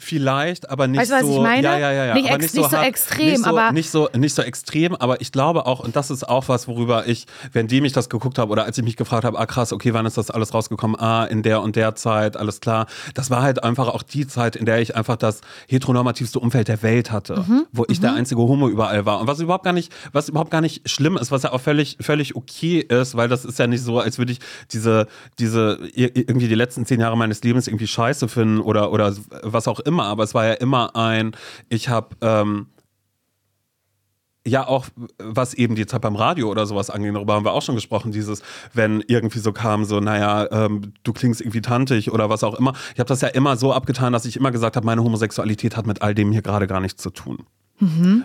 Vielleicht, aber nicht Weißt du, was so. ich meine? Ja, ja, ja, ja. Nicht ex- nicht so hart- extrem, nicht so, aber- nicht so nicht so extrem. Aber ich glaube auch, und das ist auch was, worüber ich, währenddem ich das geguckt habe oder als ich mich gefragt habe, ah krass, okay, wann ist das alles rausgekommen? Ah, in der und der Zeit, alles klar. Das war halt einfach auch die Zeit, in der ich einfach das heteronormativste Umfeld der Welt hatte, Mhm, wo ich der einzige Homo überall war und was überhaupt gar nicht, was überhaupt gar nicht schlimm ist, was ja auch völlig völlig okay ist, weil das ist ja nicht so, als würde ich diese diese irgendwie die letzten zehn Jahre meines Lebens irgendwie scheiße finden oder oder was auch immer. Aber es war ja immer ein, ich habe ähm, ja, auch was eben die Zeit beim Radio oder sowas angeht, darüber haben wir auch schon gesprochen, dieses, wenn irgendwie so kam, so, naja, ähm, du klingst irgendwie tantig oder was auch immer. Ich habe das ja immer so abgetan, dass ich immer gesagt habe, meine Homosexualität hat mit all dem hier gerade gar nichts zu tun.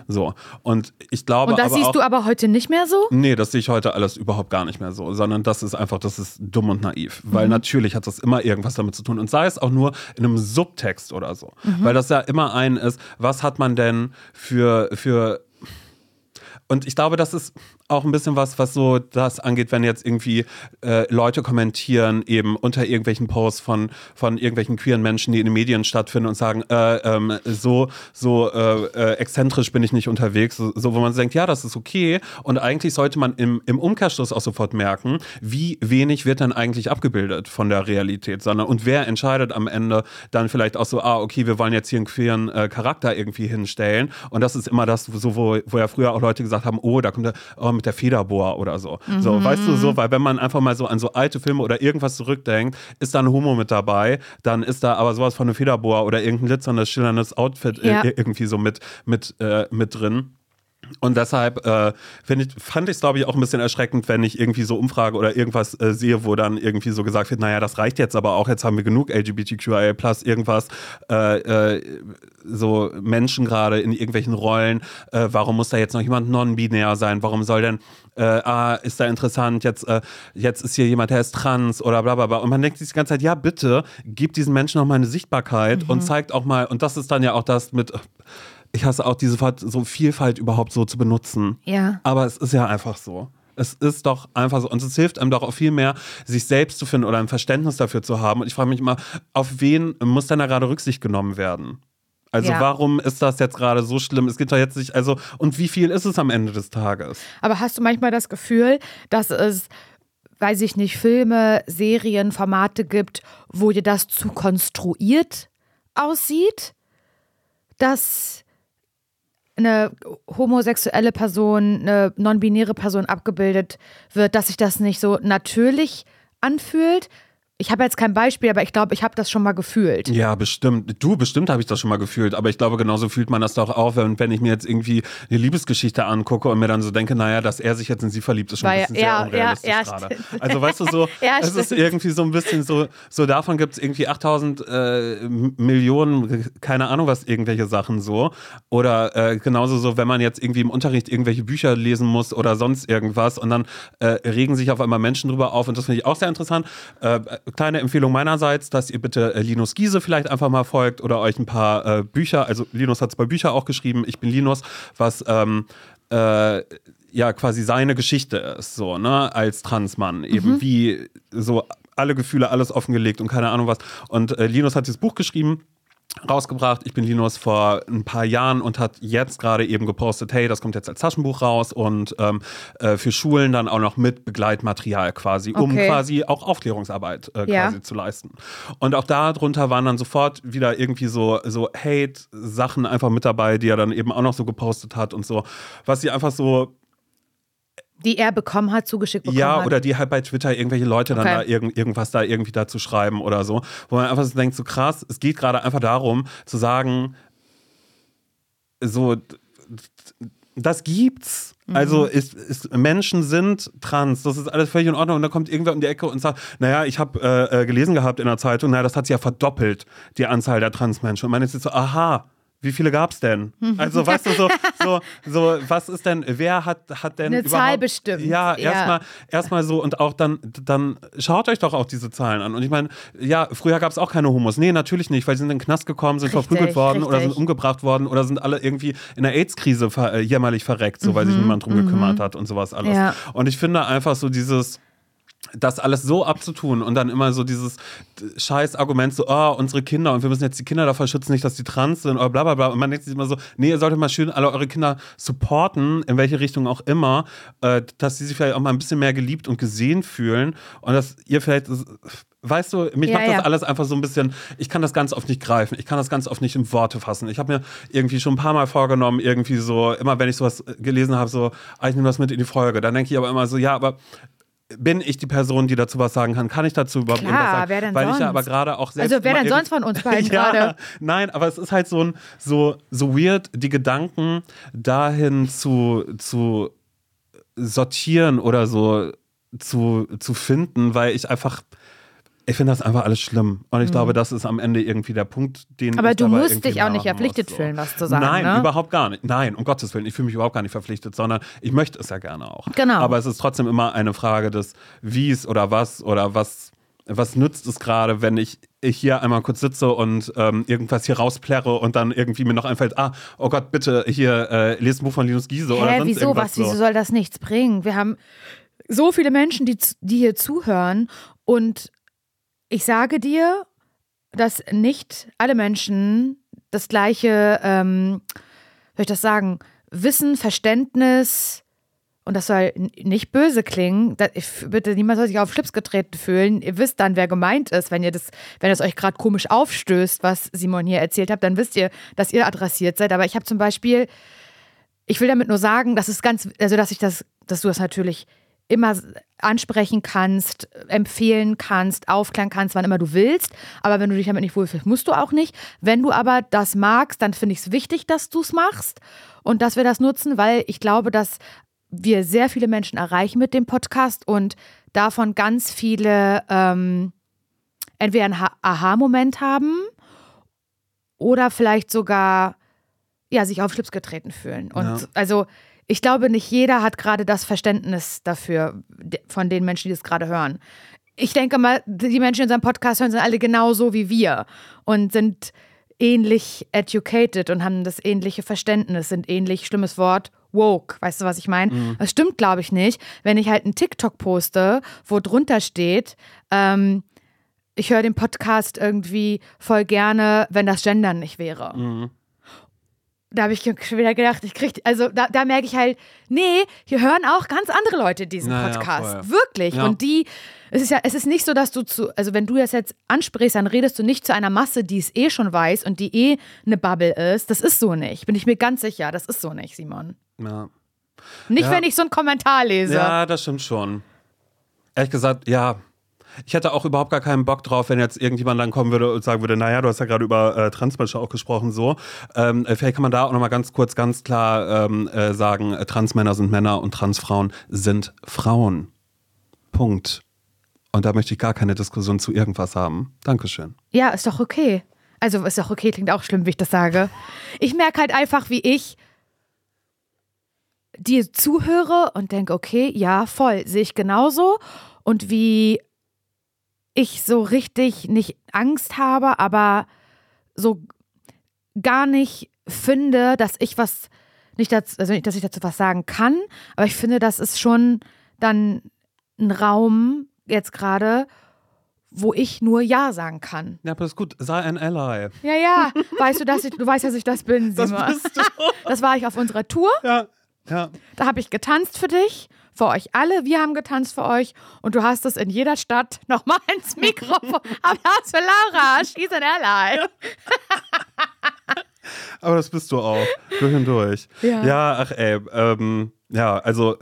So. Und ich glaube Und das siehst auch, du aber heute nicht mehr so? Nee, das sehe ich heute alles überhaupt gar nicht mehr so, sondern das ist einfach, das ist dumm und naiv. Mhm. Weil natürlich hat das immer irgendwas damit zu tun und sei es auch nur in einem Subtext oder so. Mhm. Weil das ja immer ein ist, was hat man denn für, für und ich glaube, das ist auch ein bisschen was, was so das angeht, wenn jetzt irgendwie äh, Leute kommentieren, eben unter irgendwelchen Posts von, von irgendwelchen queeren Menschen, die in den Medien stattfinden und sagen, äh, ähm, so, so äh, äh, exzentrisch bin ich nicht unterwegs, so, so, wo man denkt, ja, das ist okay. Und eigentlich sollte man im, im Umkehrschluss auch sofort merken, wie wenig wird dann eigentlich abgebildet von der Realität, sondern und wer entscheidet am Ende dann vielleicht auch so, ah, okay, wir wollen jetzt hier einen queeren äh, Charakter irgendwie hinstellen. Und das ist immer das, so, wo, wo ja früher auch Leute gesagt haben, oh, da kommt der, oh, mit der Federbohr oder so. So, weißt du, so, weil wenn man einfach mal so an so alte Filme oder irgendwas zurückdenkt, ist da ein Homo mit dabei, dann ist da aber sowas von einer Federbohr oder irgendein glitzerndes, schillerndes Outfit Ja. irgendwie so mit, mit, äh, mit drin. Und deshalb äh, ich, fand ich es, glaube ich, auch ein bisschen erschreckend, wenn ich irgendwie so Umfrage oder irgendwas äh, sehe, wo dann irgendwie so gesagt wird, naja, das reicht jetzt aber auch, jetzt haben wir genug LGBTQIA plus irgendwas, äh, äh, so Menschen gerade in irgendwelchen Rollen, äh, warum muss da jetzt noch jemand non-binär sein, warum soll denn, äh, ah, ist da interessant, jetzt, jetzt ist hier jemand, der ist trans oder bla bla bla. Und man denkt sich die ganze Zeit, ja bitte, gib diesen Menschen noch mal eine Sichtbarkeit und zeigt auch mal, und das ist dann ja auch das mit ich hasse auch diese so Vielfalt überhaupt so zu benutzen. Ja. Aber es ist ja einfach so. Es ist doch einfach so. Und es hilft einem doch auch viel mehr, sich selbst zu finden oder ein Verständnis dafür zu haben. Und ich frage mich immer, auf wen muss denn da gerade Rücksicht genommen werden? Also Ja. warum ist das jetzt gerade so schlimm? Es geht doch jetzt nicht, also, und wie viel ist es am Ende des Tages? Aber hast du manchmal das Gefühl, dass es, weiß ich nicht, Filme, Serien, Formate gibt, wo dir das zu konstruiert aussieht? Dass eine homosexuelle Person, eine non-binäre Person abgebildet wird, dass sich das nicht so natürlich anfühlt? Ich habe jetzt kein Beispiel, aber ich glaube, ich habe das schon mal gefühlt. Ja, bestimmt. Du, bestimmt habe ich das schon mal gefühlt. Aber ich glaube, genauso fühlt man das doch auch, wenn, wenn ich mir jetzt irgendwie eine Liebesgeschichte angucke und mir dann so denke, naja, dass er sich jetzt in sie verliebt, ist schon ein Weil- bisschen ja, sehr unrealistisch ja, ja, gerade. stimmt. Also weißt du so, es ist stimmt. irgendwie so ein bisschen so, so davon gibt es irgendwie 8000 äh, Millionen, keine Ahnung was, irgendwelche Sachen so. Oder äh, genauso so, wenn man jetzt irgendwie im Unterricht irgendwelche Bücher lesen muss oder sonst irgendwas und dann äh, regen sich auf einmal Menschen drüber auf und das finde ich auch sehr interessant. Kleine Empfehlung meinerseits, dass ihr bitte äh, Linus Giese vielleicht einfach mal folgt oder euch ein paar äh, Bücher, also Linus hat zwei Bücher auch geschrieben, ich bin Linus, was ähm, äh, ja quasi seine Geschichte ist, so, ne, als Transmann, eben wie so alle Gefühle, alles offengelegt und keine Ahnung was. Und äh, Linus hat dieses Buch geschrieben rausgebracht. Ich bin Linus vor ein paar Jahren und hat jetzt gerade eben gepostet, hey, das kommt jetzt als Taschenbuch raus und ähm, äh, für Schulen dann auch noch mit Begleitmaterial quasi, um Okay. quasi auch Aufklärungsarbeit äh, Ja. quasi zu leisten. Und auch darunter waren dann sofort wieder irgendwie so, so Hate-Sachen einfach mit dabei, die er dann eben auch noch so gepostet hat und so, was sie einfach so Die er bekommen hat, zugeschickt bekommen Ja, hat. oder die halt bei Twitter irgendwelche Leute dann Okay. da irgend, irgendwas da irgendwie dazu schreiben oder so. Wo man einfach so denkt, so krass, es geht gerade einfach darum, zu sagen, so, das gibt's. Mhm. Also ist, ist, Menschen sind trans, das ist alles völlig in Ordnung. Und dann kommt irgendwer um die Ecke und sagt, naja, ich habe äh, äh, gelesen gehabt in der Zeitung, naja, das hat sich ja verdoppelt, die Anzahl der Transmenschen. Und man ist jetzt so, aha, wie viele gab's denn? Mhm. Also, weißt du, so, so, so, was ist denn, wer hat, hat denn Eine überhaupt... Zahl bestimmt. Ja, Ja. erstmal erstmal so und auch dann, dann schaut euch doch auch diese Zahlen an. Und ich meine, ja, früher gab es auch keine Homos. Nee, natürlich nicht, weil sie sind in den Knast gekommen, sind Richtig, verprügelt worden oder richtig. sind umgebracht worden oder sind alle irgendwie in der AIDS-Krise äh, jämmerlich verreckt, so weil Mhm, sich niemand drum gekümmert hat und sowas alles. Ja. Und ich finde einfach so dieses das alles so abzutun und dann immer so dieses scheiß Argument so, oh, unsere Kinder und wir müssen jetzt die Kinder davor schützen, nicht, dass die trans sind oder bla bla bla. Und man denkt sich immer so, nee, ihr solltet mal schön alle eure Kinder supporten, in welche Richtung auch immer, äh, dass sie sich vielleicht auch mal ein bisschen mehr geliebt und gesehen fühlen und dass ihr vielleicht, weißt du, mich Ja, macht das ja. alles einfach so ein bisschen, ich kann das ganz oft nicht greifen, ich kann das ganz oft nicht in Worte fassen. Ich habe mir irgendwie schon ein paar Mal vorgenommen, irgendwie so, immer wenn ich sowas gelesen habe, so, ah, ich nehme das mit in die Folge, dann denke ich aber immer so, ja, aber bin ich die Person, die dazu was sagen kann? Kann ich dazu überhaupt Klar, irgendwas sagen? wer denn Weil ich ja sonst? aber gerade auch selbst Also wer denn sonst von uns beiden ja, gerade? Nein, aber es ist halt so ein so so weird, die Gedanken dahin zu zu sortieren oder so zu zu finden, weil ich einfach ich finde das einfach alles schlimm. Und ich glaube, das ist am Ende irgendwie der Punkt, den Mhm. Aber du musst dich auch nicht verpflichtet muss, fühlen, was zu sagen, Nein, ne? überhaupt gar nicht. Nein, um Gottes Willen. Ich fühle mich überhaupt gar nicht verpflichtet, sondern ich möchte es ja gerne auch. Genau. Aber es ist trotzdem immer eine Frage des Wies oder was oder was, was nützt es gerade, wenn ich ich hier einmal kurz sitze und ähm, irgendwas hier rausplärre und dann irgendwie mir noch einfällt, ah, oh Gott, bitte hier, äh, lest ein Buch von Linus Giese oder Hä, sonst wieso irgendwas was? so. Wieso soll das nichts bringen? Wir haben so viele Menschen, die, die hier zuhören und ich sage dir, dass nicht alle Menschen das gleiche, ähm, soll ich das sagen, Wissen, Verständnis und das soll nicht böse klingen. Da, ich, bitte, niemand soll sich auf Schlips getreten fühlen. Ihr wisst dann, wer gemeint ist. Wenn ihr das, wenn es euch gerade komisch aufstößt, was Simon hier erzählt hat, dann wisst ihr, dass ihr adressiert seid. Aber ich habe zum Beispiel ich will damit nur sagen, dass es ganz, also dass ich das, dass du das natürlich immer ansprechen kannst, empfehlen kannst, aufklären kannst, wann immer du willst. Aber wenn du dich damit nicht wohlfühlst, musst du auch nicht. Wenn du aber das magst, dann finde ich es wichtig, dass du es machst und dass wir das nutzen, weil ich glaube, dass wir sehr viele Menschen erreichen mit dem Podcast und davon ganz viele ähm, entweder einen Ha- Aha-Moment haben oder vielleicht sogar ja, sich auf Schlips getreten fühlen. Und Ja. also ich glaube, nicht jeder hat gerade das Verständnis dafür, von den Menschen, die das gerade hören. Ich denke mal, die Menschen, die unseren Podcast hören, sind alle genauso wie wir und sind ähnlich educated und haben das ähnliche Verständnis, sind ähnlich, schlimmes Wort, woke. Weißt du, was ich meine? Das stimmt, glaube ich, nicht. Wenn ich halt einen TikTok poste, wo drunter steht, ähm, ich höre den Podcast irgendwie voll gerne, wenn das Gendern nicht wäre. Mhm. Da habe ich schon wieder gedacht, ich krieg, also da, da merke ich halt, nee, hier hören auch ganz andere Leute diesen Na ja, Podcast. voll. Wirklich. Ja. Und die, es ist ja, es ist nicht so, dass du zu, also wenn du das jetzt ansprichst, dann redest du nicht zu einer Masse, die es eh schon weiß und die eh eine Bubble ist. Das ist so nicht. Bin ich mir ganz sicher. Das ist so nicht, Simon. Ja. Nicht, Ja. wenn ich so einen Kommentar lese. Ja, das stimmt schon. Ehrlich gesagt, ja. Ich hätte auch überhaupt gar keinen Bock drauf, wenn jetzt irgendjemand dann kommen würde und sagen würde, naja, du hast ja gerade über äh, Transmenschen auch gesprochen, so. Ähm, äh, vielleicht kann man da auch nochmal ganz kurz, ganz klar ähm, äh, sagen, äh, Transmänner sind Männer und Transfrauen sind Frauen. Punkt. Und da möchte ich gar keine Diskussion zu irgendwas haben. Dankeschön. Ja, ist doch okay. Also ist doch okay, klingt auch schlimm, wie ich das sage. Ich merke halt einfach, wie ich dir zuhöre und denke, okay, ja, voll, sehe ich genauso. Und wie ich so richtig nicht Angst habe, aber so gar nicht finde, dass ich was nicht dazu, also nicht, dass ich dazu was sagen kann, aber ich finde, das ist schon dann ein Raum jetzt gerade, wo ich nur Ja sagen kann. Ja, aber das ist gut. Sei ein Ally. Ja, ja. Weißt du, dass ich, du weißt, dass ich das bin, Das Simon. bist du. Das war ich auf unserer Tour. Ja, ja. Da habe ich getanzt für dich, für euch alle. Wir haben getanzt für euch. Und du hast es in jeder Stadt nochmal ins Mikrofon. Applaus für Laura. She's an ally. Aber das bist du auch. Durch und durch. Ja. Ja, ach ey, ähm, ja, also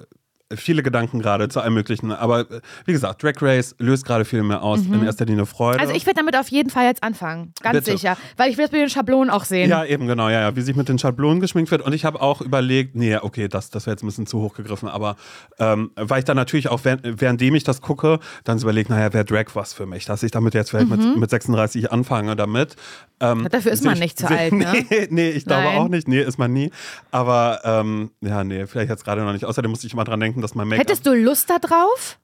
viele Gedanken gerade zu allem Möglichen. Aber äh, wie gesagt, Drag Race löst gerade viel mehr aus. In erster Linie Freude. Also ich werde damit auf jeden Fall jetzt anfangen. Ganz Bitte. sicher. Weil ich will das mit den Schablonen auch sehen. Ja, eben, genau, ja, ja. Wie sich mit den Schablonen geschminkt wird. Und ich habe auch überlegt, nee, okay, das, das wäre jetzt ein bisschen zu hoch gegriffen, aber ähm, weil ich dann natürlich auch, während, währenddem ich das gucke, dann so überlege, naja, wäre Drag was für mich, dass ich damit jetzt vielleicht mit, mit 36 anfange damit. Ähm, Dafür ist man sich- nicht zu alt, ne? Nee, nee, ich glaube Nein. auch nicht. Nee, ist man nie. Aber ähm, ja, nee, vielleicht jetzt gerade noch nicht. Außerdem musste ich immer dran denken, dass mein Make-up. Hättest du Lust da drauf?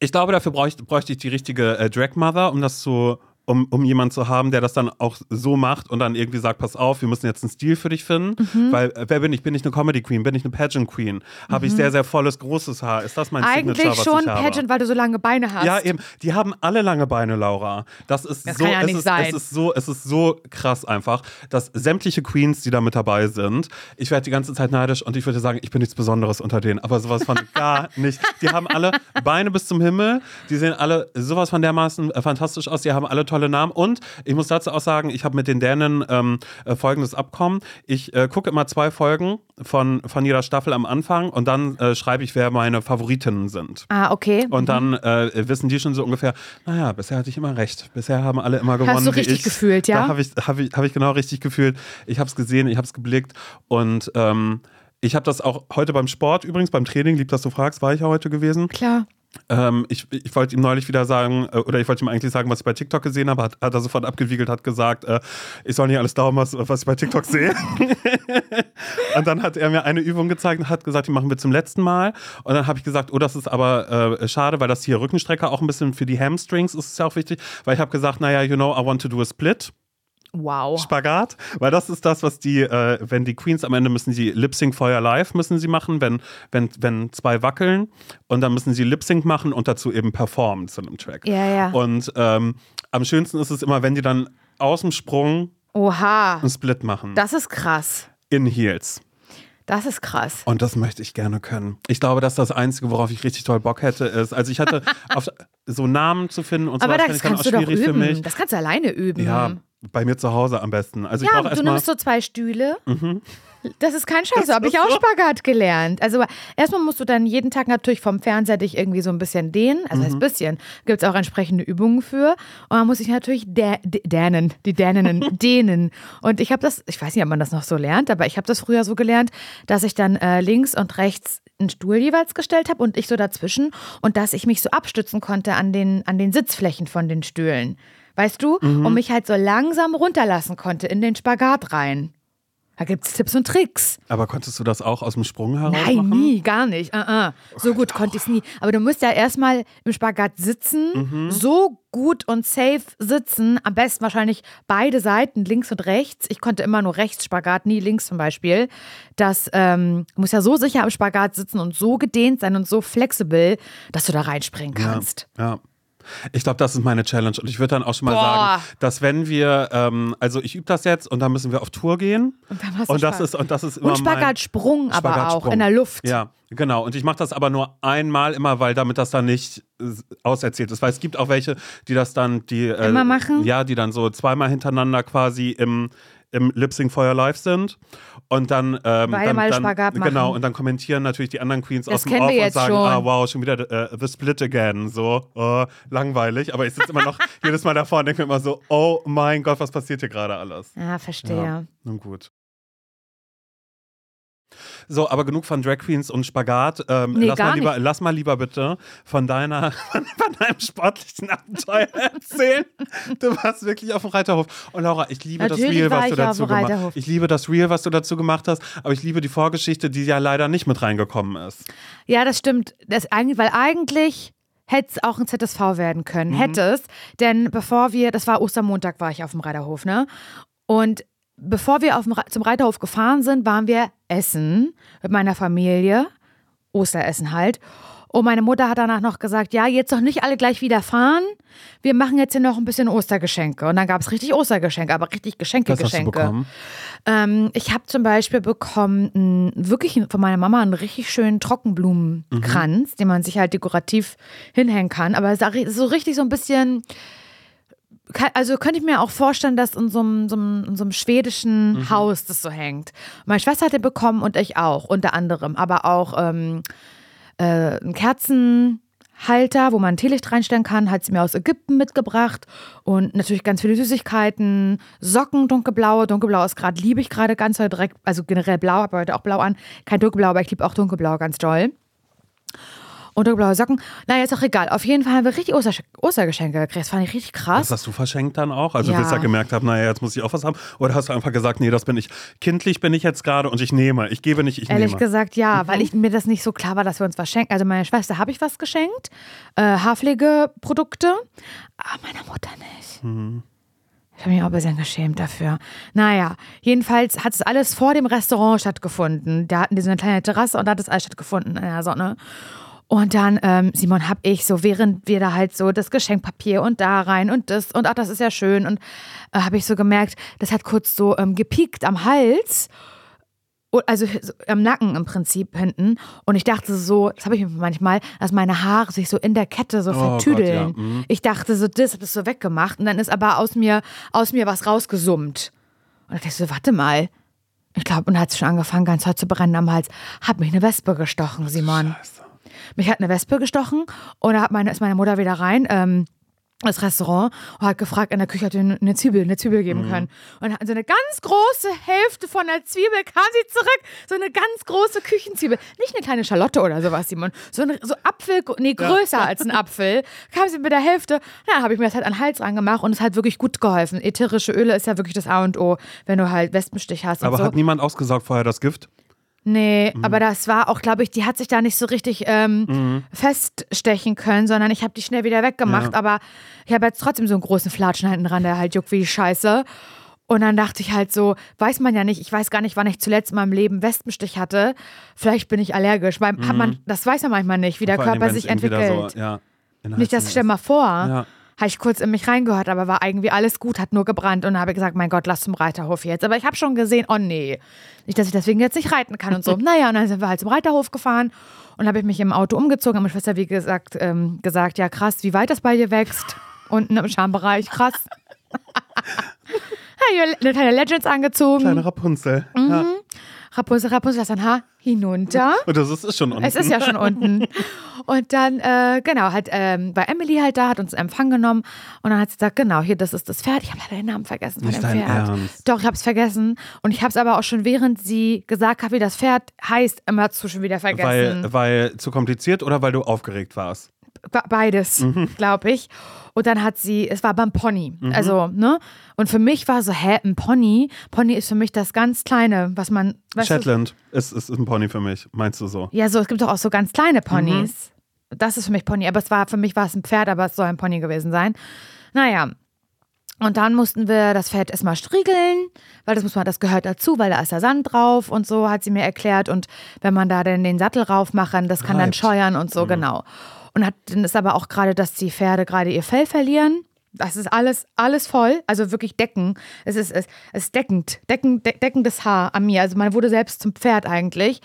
Ich glaube, dafür bräuchte, bräuchte ich die richtige äh, Drag Mother, um das zu, um, um jemanden zu haben, der das dann auch so macht und dann irgendwie sagt, pass auf, wir müssen jetzt einen Stil für dich finden. Mhm. Weil, äh, wer bin ich? Bin ich eine Comedy Queen? Bin ich eine Pageant Queen? Habe ich sehr, sehr volles, großes Haar? Ist das mein Signature, Eigentlich was schon ich habe? Pageant, weil du so lange Beine hast. Ja, eben. Die haben alle lange Beine, Laura. Das ist Das so, kann ja es, nicht ist, sein. es ist so, es ist so krass einfach, dass sämtliche Queens, die da mit dabei sind, ich werde die ganze Zeit neidisch und ich würde sagen, ich bin nichts Besonderes unter denen, aber sowas von gar nicht. Die haben alle Beine bis zum Himmel, die sehen alle sowas von dermaßen äh, fantastisch aus, die haben alle tolle Namen und ich muss dazu auch sagen, ich habe mit den Dänen ähm, äh, folgendes Abkommen. Ich äh, gucke immer zwei Folgen von, von jeder Staffel am Anfang und dann äh, schreibe ich, wer meine Favoritinnen sind. Ah, okay. Und dann äh, wissen die schon so ungefähr, naja, bisher hatte ich immer recht. Bisher haben alle immer gewonnen. du wie richtig ich. gefühlt, ja? Da habe ich, hab ich, hab ich genau richtig gefühlt. Ich habe es gesehen, ich habe es geblickt. Und ähm, ich habe das auch heute beim Sport, übrigens beim Training, lieb, dass du fragst, war ich ja heute gewesen. Klar. Ähm, ich ich wollte ihm neulich wieder sagen, äh, oder ich wollte ihm eigentlich sagen, was ich bei TikTok gesehen habe, hat, hat er sofort abgewiegelt, hat gesagt, äh, ich soll nicht alles dauern, was, was ich bei TikTok sehe. und dann hat er mir eine Übung gezeigt und hat gesagt, die machen wir zum letzten Mal. Und dann habe ich gesagt, oh, das ist aber äh, schade, weil das hier Rückenstrecker auch ein bisschen für die Hamstrings ist es ja auch wichtig, weil ich habe gesagt, naja, you know, I want to do a split. Wow. Spagat, weil das ist das, was die, äh, wenn die Queens am Ende müssen sie Lip Sync Feuer Live müssen sie machen, wenn, wenn, wenn zwei wackeln und dann müssen sie Lip Sync machen und dazu eben performen zu einem Track. Ja, ja. Und ähm, am schönsten ist es immer, wenn die dann aus dem Sprung Oha. einen Split machen. Das ist krass. in Heels. Das ist krass. Und das möchte ich gerne können. Ich glaube, dass das Einzige, worauf ich richtig toll Bock hätte, ist, also ich hatte auf, so Namen zu finden und so Aber das ich kannst du auch doch schwierig für üben. mich. Das kannst du alleine üben. Ja, bei mir zu Hause am besten. Also ich Ja, brauche du nimmst so zwei Stühle. Mhm. Das ist kein Scheiß, so habe ich auch so. Spagat gelernt. Also erstmal musst du dann jeden Tag natürlich vom Fernseher dich irgendwie so ein bisschen dehnen. Also Mhm. heißt bisschen. Gibt es auch entsprechende Übungen für. Und man muss sich natürlich dä- dänen, die Däninnen dehnen. Und ich habe das, ich weiß nicht, ob man das noch so lernt, aber ich habe das früher so gelernt, dass ich dann äh, links und rechts einen Stuhl jeweils gestellt habe und ich so dazwischen und dass ich mich so abstützen konnte an den, an den Sitzflächen von den Stühlen. Weißt du? Mhm. Und mich halt so langsam runterlassen konnte in den Spagat rein. Da gibt es Tipps und Tricks. Aber konntest du das auch aus dem Sprung heraus Nein, machen? nie, gar nicht. Uh -uh. So gut konnte ich es nie. Aber du musst ja erstmal im Spagat sitzen, Mhm. so gut und safe sitzen. Am besten wahrscheinlich beide Seiten, links und rechts. Ich konnte immer nur rechts Spagat, nie links zum Beispiel. Das ähm, du musst ja so sicher am Spagat sitzen und so gedehnt sein und so flexibel, dass du da reinspringen kannst. Ja. ja. Ich glaube, das ist meine Challenge. Und ich würde dann auch schon mal Boah. sagen, dass wenn wir, ähm, also ich übe das jetzt und dann müssen wir auf Tour gehen. Und dann hast du Und das ist, und das ist immer Und Spagatsprung aber auch Spagatsprung. in der Luft. Ja, genau. Und ich mache das aber nur einmal immer, weil damit das dann nicht äh, auserzählt ist. Weil es gibt auch welche, die das dann, die äh, Immer machen? Ja, die dann so zweimal hintereinander quasi im im Lip Sync Feuer Live sind und dann, ähm, Beide dann, mal dann Spagat machen. genau und dann kommentieren natürlich die anderen Queens Das aus dem Off und sagen, schon. ah wow, schon wieder äh, the split again, so äh, langweilig, aber ich sitze immer noch jedes Mal davor und denke mir immer so, oh mein Gott, was passiert hier gerade alles? Ja, verstehe. Ja, nun gut. So, aber genug von Drag Queens und Spagat. Ähm, Nee, lass, mal lieber, nicht. lass mal lieber bitte von deiner, von, deinem sportlichen Abenteuer erzählen. Du warst wirklich auf dem Reiterhof. Und Laura, ich liebe Natürlich das Reel, war was du dazu gemacht hast. Ich liebe das Reel, was du dazu gemacht hast, aber ich liebe die Vorgeschichte, die ja leider nicht mit reingekommen ist. Ja, das stimmt. Das eigentlich, weil eigentlich hätte es auch ein ZSV werden können. Hätte es. Denn bevor wir, das war Ostermontag, war ich auf dem Reiterhof, ne? Und bevor wir auf zum Reiterhof gefahren sind, waren wir essen mit meiner Familie. Osteressen halt. Und meine Mutter hat danach noch gesagt, ja, jetzt doch nicht alle gleich wieder fahren. Wir machen jetzt hier noch ein bisschen Ostergeschenke. Und dann gab es richtig Ostergeschenke, aber richtig Geschenke, Was hast du Geschenke. bekommen? Ähm, ich habe zum Beispiel bekommen, n- wirklich von meiner Mama einen richtig schönen Trockenblumenkranz, den man sich halt dekorativ hinhängen kann. Aber es ist so richtig so ein bisschen. Also könnte ich mir auch vorstellen, dass in so einem, so einem, in so einem schwedischen Haus das so hängt. Meine Schwester hat den bekommen und ich auch, unter anderem. Aber auch ähm, äh, einen Kerzenhalter, wo man ein Teelicht reinstellen kann, hat sie mir aus Ägypten mitgebracht und natürlich ganz viele Süßigkeiten, Socken, dunkelblaue. Dunkelblau ist gerade, liebe ich gerade ganz doll direkt, also generell blau, habe heute auch blau an. Kein dunkelblau, aber ich liebe auch dunkelblau ganz doll und dunkelblaue Socken. Naja, ist auch egal. Auf jeden Fall haben wir richtig Oster Ostergeschenke gekriegt. Das fand ich richtig krass. Das hast du verschenkt dann auch? Also Ja. bis du gemerkt hast, naja, jetzt muss ich auch was haben? Oder hast du einfach gesagt, nee, das bin ich, kindlich bin ich jetzt gerade und ich nehme. Ich gebe nicht, ich Ehrlich nehme. gesagt, ja, weil ich, mir das nicht so klar war, dass wir uns was schenken. Also meiner Schwester habe ich was geschenkt, äh, Haarpflegeprodukte, aber meiner Mutter nicht. Ich habe mich auch ein bisschen geschämt dafür. Naja, jedenfalls hat es alles vor dem Restaurant stattgefunden. Da hatten die so eine kleine Terrasse und da hat es alles stattgefunden in der Sonne. Und dann, ähm, Simon, hab ich so, während wir da halt so das Geschenkpapier und da rein und das und ach, das ist ja schön. Und äh, habe ich so gemerkt, das hat kurz so ähm, gepiekt am Hals. Also so am Nacken im Prinzip hinten. Und ich dachte so, das habe ich manchmal, dass meine Haare sich so in der Kette so Oh Gott, vertüdeln. ja, mhm. Ich dachte so, das habe ich so weggemacht. Und dann ist aber aus mir, aus mir was rausgesummt. Und da dachte ich so, warte mal. Ich glaube, und hat es schon angefangen, ganz hart zu brennen am Hals. Hat mich eine Wespe gestochen, Simon. Scheiße. Mich hat eine Wespe gestochen und da hat meine, ist meine Mutter wieder rein. Ähm, ins Restaurant und hat gefragt, in der Küche hat ihr eine Zwiebel, eine Zwiebel geben Mhm. können. Und so eine ganz große Hälfte von der Zwiebel kam sie zurück. So eine ganz große Küchenzwiebel. Nicht eine kleine Schalotte oder sowas, Simon. So eine so Apfel, nee, größer als ein Apfel. Kam sie mit der Hälfte. Na, habe ich mir das halt an den Hals rangemacht und es hat wirklich gut geholfen. Ätherische Öle ist ja wirklich das A und O, wenn du halt Wespenstich hast Aber so. hat niemand ausgesaugt vorher das Gift? Nee, Mhm. aber das war auch, glaube ich, die hat sich da nicht so richtig ähm, feststechen können, sondern ich habe die schnell wieder weggemacht. Ja. Aber ich habe jetzt trotzdem so einen großen Flatschen hinten dran, der halt juckt wie die Scheiße. Und dann dachte ich halt so, weiß man ja nicht, ich weiß gar nicht, wann ich zuletzt in meinem Leben Wespenstich hatte. Vielleicht bin ich allergisch. Weil hat man, das weiß man manchmal nicht, wie der Mhm. Körper sich entwickelt. So, ja, Nicht, das stell mal vor. Ja. Habe ich kurz in mich reingehört, aber war irgendwie alles gut, hat nur gebrannt und habe gesagt, mein Gott, lass zum Reiterhof jetzt. Aber ich habe schon gesehen, oh nee, nicht, dass ich deswegen jetzt nicht reiten kann und so. naja, und dann sind wir halt zum Reiterhof gefahren und habe ich mich im Auto umgezogen. Habe meine Schwester, wie gesagt, ähm, gesagt, ja krass, wie weit das bei dir wächst. Unten im Schambereich, krass. Eine kleine Legends angezogen. Kleine Rapunzel. Mhm. Ja. Rapunzel, Rapunzel, lass dein Haar hinunter. Und das ist, schon unten. Es ist ja schon unten. Und dann, äh, genau, hat ähm, bei Emily halt da, hat uns Empfang genommen und dann hat sie gesagt, genau, hier, das ist das Pferd. Ich habe leider den Namen vergessen von Nicht dem dein Pferd. Ernst. Doch, ich habe es vergessen. Und ich habe es aber auch schon, während sie gesagt hat, wie das Pferd heißt, immer zu schon wieder vergessen. weil, weil zu kompliziert oder weil du aufgeregt warst? Be- Beides, Mhm. glaube ich. Und dann hat sie, es war beim Pony. Mhm. Also, ne? Und für mich war so, hä, ein Pony? Pony ist für mich das ganz Kleine, was man. weißt du, Shetland ist, ist, ein Pony für mich, meinst du so? Ja, so, es gibt doch auch so ganz kleine Ponys. Mhm. Das ist für mich Pony, aber es war, für mich war es ein Pferd, aber es soll ein Pony gewesen sein. Naja. Und dann mussten wir das Pferd erstmal striegeln, weil das muss man, das gehört dazu, weil da ist der Sand drauf und so, hat sie mir erklärt. Und wenn man da dann den Sattel rauf machen, das kann dann Reibt. scheuern und so, genau. Und hat, dann ist aber auch gerade, dass die Pferde gerade ihr Fell verlieren. Das ist alles, alles voll, also wirklich Decken. Es ist, es ist deckend, decken, de, deckendes Haar an mir. Also man wurde selbst zum Pferd eigentlich.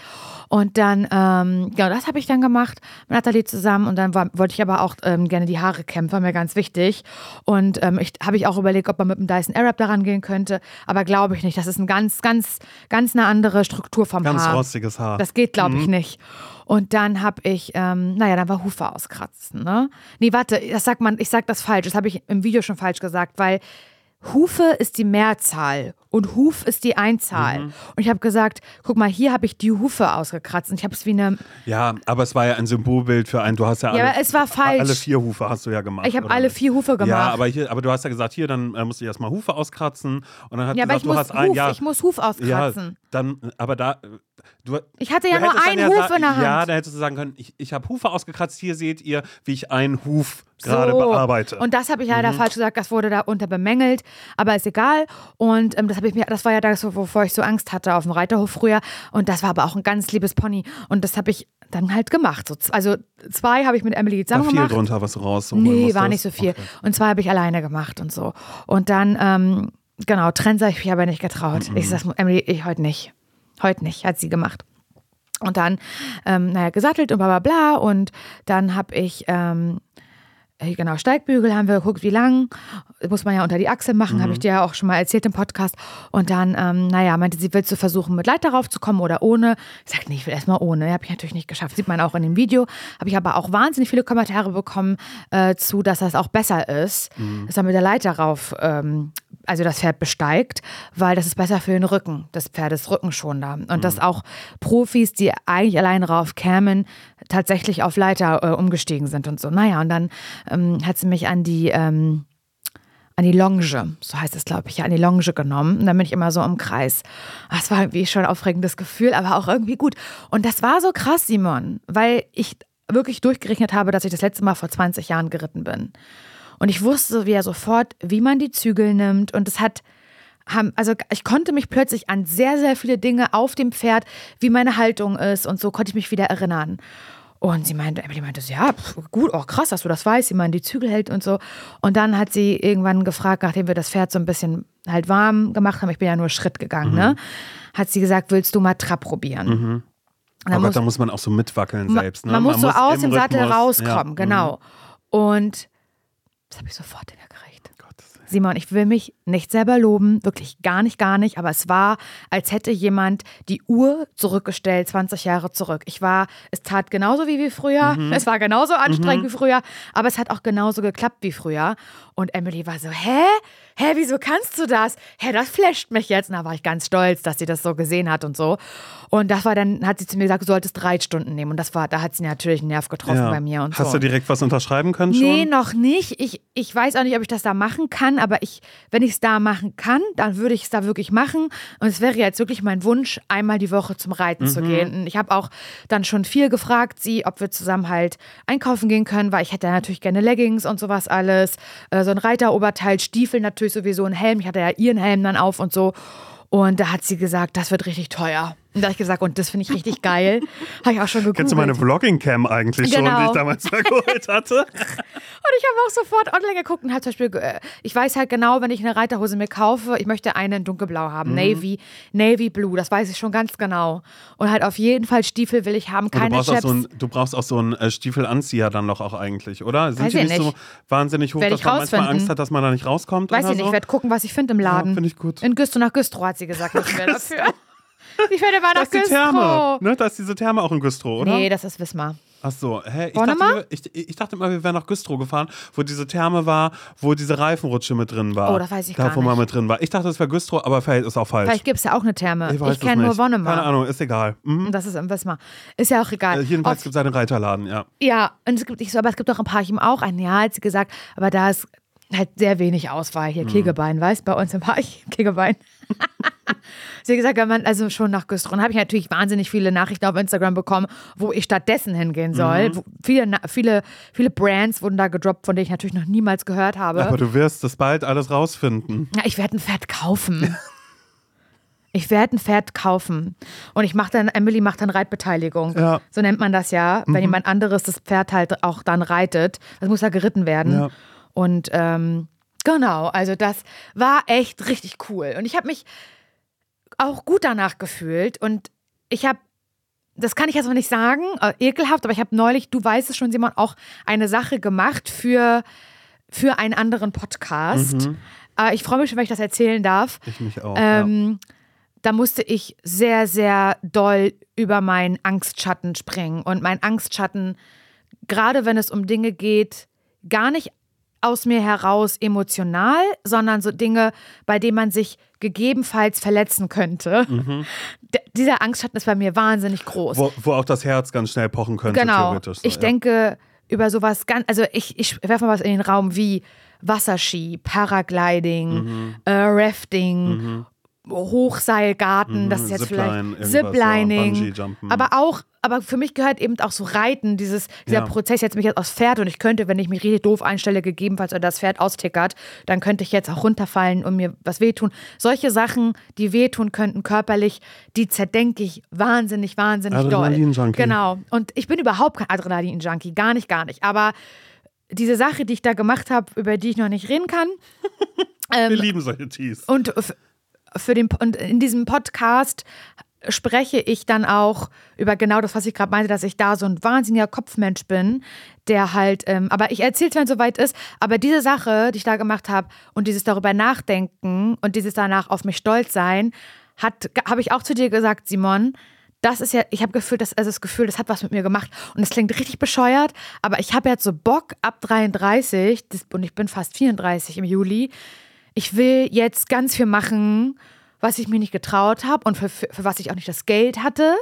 Und dann, ähm, ja, das habe ich dann gemacht mit Nathalie zusammen. Und dann war, wollte ich aber auch ähm, gerne die Haare kämpfen, war mir ganz wichtig. Und ähm, ich habe ich auch überlegt, ob man mit dem Dyson Airwrap daran gehen könnte. Aber glaube ich nicht. Das ist eine ganz, ganz, ganz eine andere Struktur vom Ganz Haar. rostiges Haar. Das geht, glaube ich, nicht. Und dann habe ich, ähm, naja, dann war Hufe auskratzen, ne? Nee, warte, das sagt man, ich sag das falsch. Das habe ich im Video schon falsch gesagt, weil Hufe ist die Mehrzahl und Huf ist die Einzahl. Mhm. Und ich habe gesagt, guck mal, hier habe ich die Hufe ausgekratzt und ich habe es wie eine, Ja, aber es war ja ein Symbolbild für einen. Du hast ja, Ja, alle, es war falsch. Alle vier Hufe hast du ja gemacht. ich habe alle vier Hufe gemacht. Ja, aber, hier, aber du hast ja gesagt, hier, dann äh, musst du erstmal Hufe auskratzen. Und dann hat Ja, aber gesagt, ich du muss, hast ein Huf, ja, ich muss Huf ja, auskratzen. dann, aber da, du, ich hatte ja nur einen Huf in der Hand. Ja, da hättest du sagen können, ich, ich habe Hufe ausgekratzt, hier seht ihr, wie ich einen Huf gerade So. bearbeite. Und das habe ich leider falsch gesagt, das wurde da unter bemängelt, aber ist egal. Und ähm, das ich mir, das war ja das, wovor ich so Angst hatte auf dem Reiterhof früher. Und das war aber auch ein ganz liebes Pony. Und das habe ich dann halt gemacht. So, also zwei habe ich mit Emily war zusammen viel gemacht. drunter, was du rausholen Nee, war nicht so viel. Okay. Und zwei habe ich alleine gemacht und so. Und dann, ähm, genau, Trense habe ich mich aber nicht getraut. Ich sag, Emily, ich heute nicht. Heute nicht, hat sie gemacht. Und dann, ähm, naja, gesattelt und bla bla bla. Und dann habe ich ähm, äh, genau, Steigbügel haben wir geguckt, wie lang. Muss man ja unter die Achsel machen, habe ich dir ja auch schon mal erzählt im Podcast. Und dann, ähm, naja, meinte sie, willst du versuchen, mit Leiter raufzukommen oder ohne? Ich sagte, nee, ich will erstmal ohne. Habe ich natürlich nicht geschafft. Sieht man auch in dem Video. Habe ich aber auch wahnsinnig viele Kommentare bekommen äh, zu, dass das auch besser ist, dass er mit der Leiter rauf, ähm, also das Pferd besteigt, weil das ist besser für den Rücken des Pferdes, rückenschonender. Und dass auch Profis, die eigentlich allein rauf kämen, tatsächlich auf Leiter äh, umgestiegen sind und so. Naja, und dann ähm, hat sie mich an die, ähm, an die Longe, so heißt es, glaube ich, ja, an die Longe genommen. Und dann bin ich immer so im Kreis. Das war irgendwie schon ein aufregendes Gefühl, aber auch irgendwie gut. Und das war so krass, Simon, weil ich wirklich durchgerechnet habe, dass ich das letzte Mal vor 20 Jahren geritten bin. Und ich wusste ja sofort, wie man die Zügel nimmt. Und es hat, haben, also ich konnte mich plötzlich an sehr, sehr viele Dinge auf dem Pferd, wie meine Haltung ist und so konnte ich mich wieder erinnern. Und sie meinte, Emily meinte, ja, pf, gut, oh krass, dass du das weißt, wie man die Zügel hält und so. Und dann hat sie irgendwann gefragt, nachdem wir das Pferd so ein bisschen halt warm gemacht haben, ich bin ja nur Schritt gegangen, ne? Hat sie gesagt, willst du mal Trab probieren? Und dann Oh Gott, muss- da muss man auch so mitwackeln selbst. Ne? Man muss so aus im dem Sattel rauskommen, ja. genau. Und das habe ich sofort Willen. Simon, ich will mich nicht selber loben, wirklich gar nicht, gar nicht, aber es war, als hätte jemand die Uhr zurückgestellt, 20 Jahre zurück. Ich war, es tat genauso wie, wie früher, Mhm. es war genauso anstrengend wie früher, aber es hat auch genauso geklappt wie früher. Und Emily war so, hä? Hä, wieso kannst du das? Hä, das flasht mich jetzt. Und da war ich ganz stolz, dass sie das so gesehen hat und so. Und das war dann, hat sie zu mir gesagt, du solltest drei Stunden nehmen. Und das war, da hat sie natürlich einen Nerv getroffen Ja. bei mir und Hast so. du direkt was unterschreiben können schon? Nee, noch nicht. Ich, ich weiß auch nicht, ob ich das da machen kann, aber ich, wenn ich es da machen kann, dann würde ich es da wirklich machen. Und es wäre jetzt wirklich mein Wunsch, einmal die Woche zum Reiten Mhm. zu gehen. Und ich habe auch dann schon viel gefragt, sie, ob wir zusammen halt einkaufen gehen können, weil ich hätte natürlich gerne Leggings und sowas alles. Äh, so ein Reiteroberteil, Stiefel natürlich sowieso, ein Helm. Ich hatte ja ihren Helm dann auf und so. Und da hat sie gesagt, das wird richtig teuer. Und da habe ich gesagt, und das finde ich richtig geil. habe ich auch schon gegoogelt. Kennst du meine Vlogging-Cam eigentlich schon, die Genau. ich damals mal geholt hatte? Und ich habe auch sofort online geguckt und halt zum Beispiel, äh, ich weiß halt genau, wenn ich eine Reiterhose mir kaufe, ich möchte eine in dunkelblau haben, Mhm. Navy, Navy Blue, das weiß ich schon ganz genau. Und halt auf jeden Fall Stiefel will ich haben, Und du keine brauchst, auch Chaps. so ein, du brauchst auch so einen äh, Stiefelanzieher dann doch auch eigentlich, oder? Sind Weiß die ich nicht, so wahnsinnig hoch, Werd dass ich man manchmal. Angst hat, dass man da nicht rauskommt? weiß ich nicht, so? ich werde gucken, was ich finde im Laden. finde ich gut. In Güstrow nach Güstrow hat sie gesagt, müssen wir dafür. Ich werde mal Da nach ist die Therme. Güstrow. Ne? Da ist diese Therme auch in Güstrow, oder? Nee, das ist Wismar. Ach so, hä? Ich dachte, wir ich, ich dachte immer, wir wären nach Güstrow gefahren, wo diese Therme war, wo diese Reifenrutsche mit drin war. Oh, das weiß ich da, gar wo man nicht. mit drin war. Ich dachte, es wäre Güstrow, aber vielleicht ist auch falsch. Vielleicht gibt es ja auch eine Therme. Ich, es kenne nur nicht. Wonnemar. Keine Ahnung, ist egal. Mhm. Das ist im Wismar. Ist ja auch egal. Äh, jedenfalls gibt es einen Reiterladen, ja. Ja, und es gibt, ich so, aber es gibt auch im Parchim auch einen, ja, hat sie gesagt, aber da ist halt sehr wenig Auswahl. Mhm. Hier Kegelbein, weißt bei uns im Parchim, Kegelbein. sie hat gesagt, wenn man also schon nach Güstrow, habe ich natürlich wahnsinnig viele Nachrichten auf Instagram bekommen, wo ich stattdessen hingehen soll. Mhm. Viele, viele, viele Brands wurden da gedroppt, von denen ich natürlich noch niemals gehört habe. Aber du wirst das bald alles rausfinden. Ja, ich werde ein Pferd kaufen. Ich werde ein Pferd kaufen. Und ich mache dann, Emily macht dann Reitbeteiligung. Ja. So nennt man das ja, wenn jemand anderes das Pferd halt auch dann reitet. Das muss ja geritten werden. Ja. Und ähm, genau, also das war echt richtig cool. Und ich habe mich auch gut danach gefühlt. Und ich habe, das kann ich jetzt noch nicht sagen, äh, ekelhaft, aber ich habe neulich, du weißt es schon, Simon, auch eine Sache gemacht für, für einen anderen Podcast. Äh, ich freue mich schon, wenn ich das erzählen darf. Ich mich auch. ja. Ähm, Da musste ich sehr, sehr doll über meinen Angstschatten springen. Und mein Angstschatten, gerade wenn es um Dinge geht, gar nicht aus mir heraus emotional, sondern so Dinge, bei denen man sich gegebenenfalls verletzen könnte. D dieser Angstschatten ist bei mir wahnsinnig groß. Wo, wo auch das Herz ganz schnell pochen könnte, Genau. theoretisch. So, ich ja. denke über sowas ganz, also ich, ich werfe mal was in den Raum wie Wasserski, Paragliding, Mhm. äh, Rafting, Hochseilgarten, das ist jetzt Zipline, vielleicht ja, Ziplining. Bungee-Jumpen. aber auch, aber für mich gehört eben auch so Reiten, dieses, dieser Ja. Prozess jetzt mich jetzt aufs Pferd und ich könnte, wenn ich mich richtig doof einstelle, gegebenenfalls oder das Pferd austickert, dann könnte ich jetzt auch runterfallen und mir was wehtun. Solche Sachen, die wehtun könnten körperlich, die zerdenke ich wahnsinnig, wahnsinnig doll. Adrenalin-Junkie. Genau. Und ich bin überhaupt kein Adrenalin-Junkie, gar nicht, gar nicht. Aber diese Sache, die ich da gemacht habe, über die ich noch nicht reden kann, Wir lieben solche Tees. und für den, und in diesem Podcast spreche ich dann auch über genau das, was ich gerade meinte, dass ich da so ein wahnsinniger Kopfmensch bin, der halt, ähm, aber ich erzähle es, wenn es soweit ist, aber diese Sache, die ich da gemacht habe und dieses darüber nachdenken und dieses danach auf mich stolz sein, habe ich auch zu dir gesagt, Simon, das ist ja, ich habe Gefühl, das, also das Gefühl, das hat was mit mir gemacht. Und es klingt richtig bescheuert, aber ich habe jetzt so Bock ab 33 das, und ich bin fast 34 im Juli. Ich will jetzt ganz viel machen, was ich mir nicht getraut habe und für, für, für, was ich auch nicht das Geld hatte,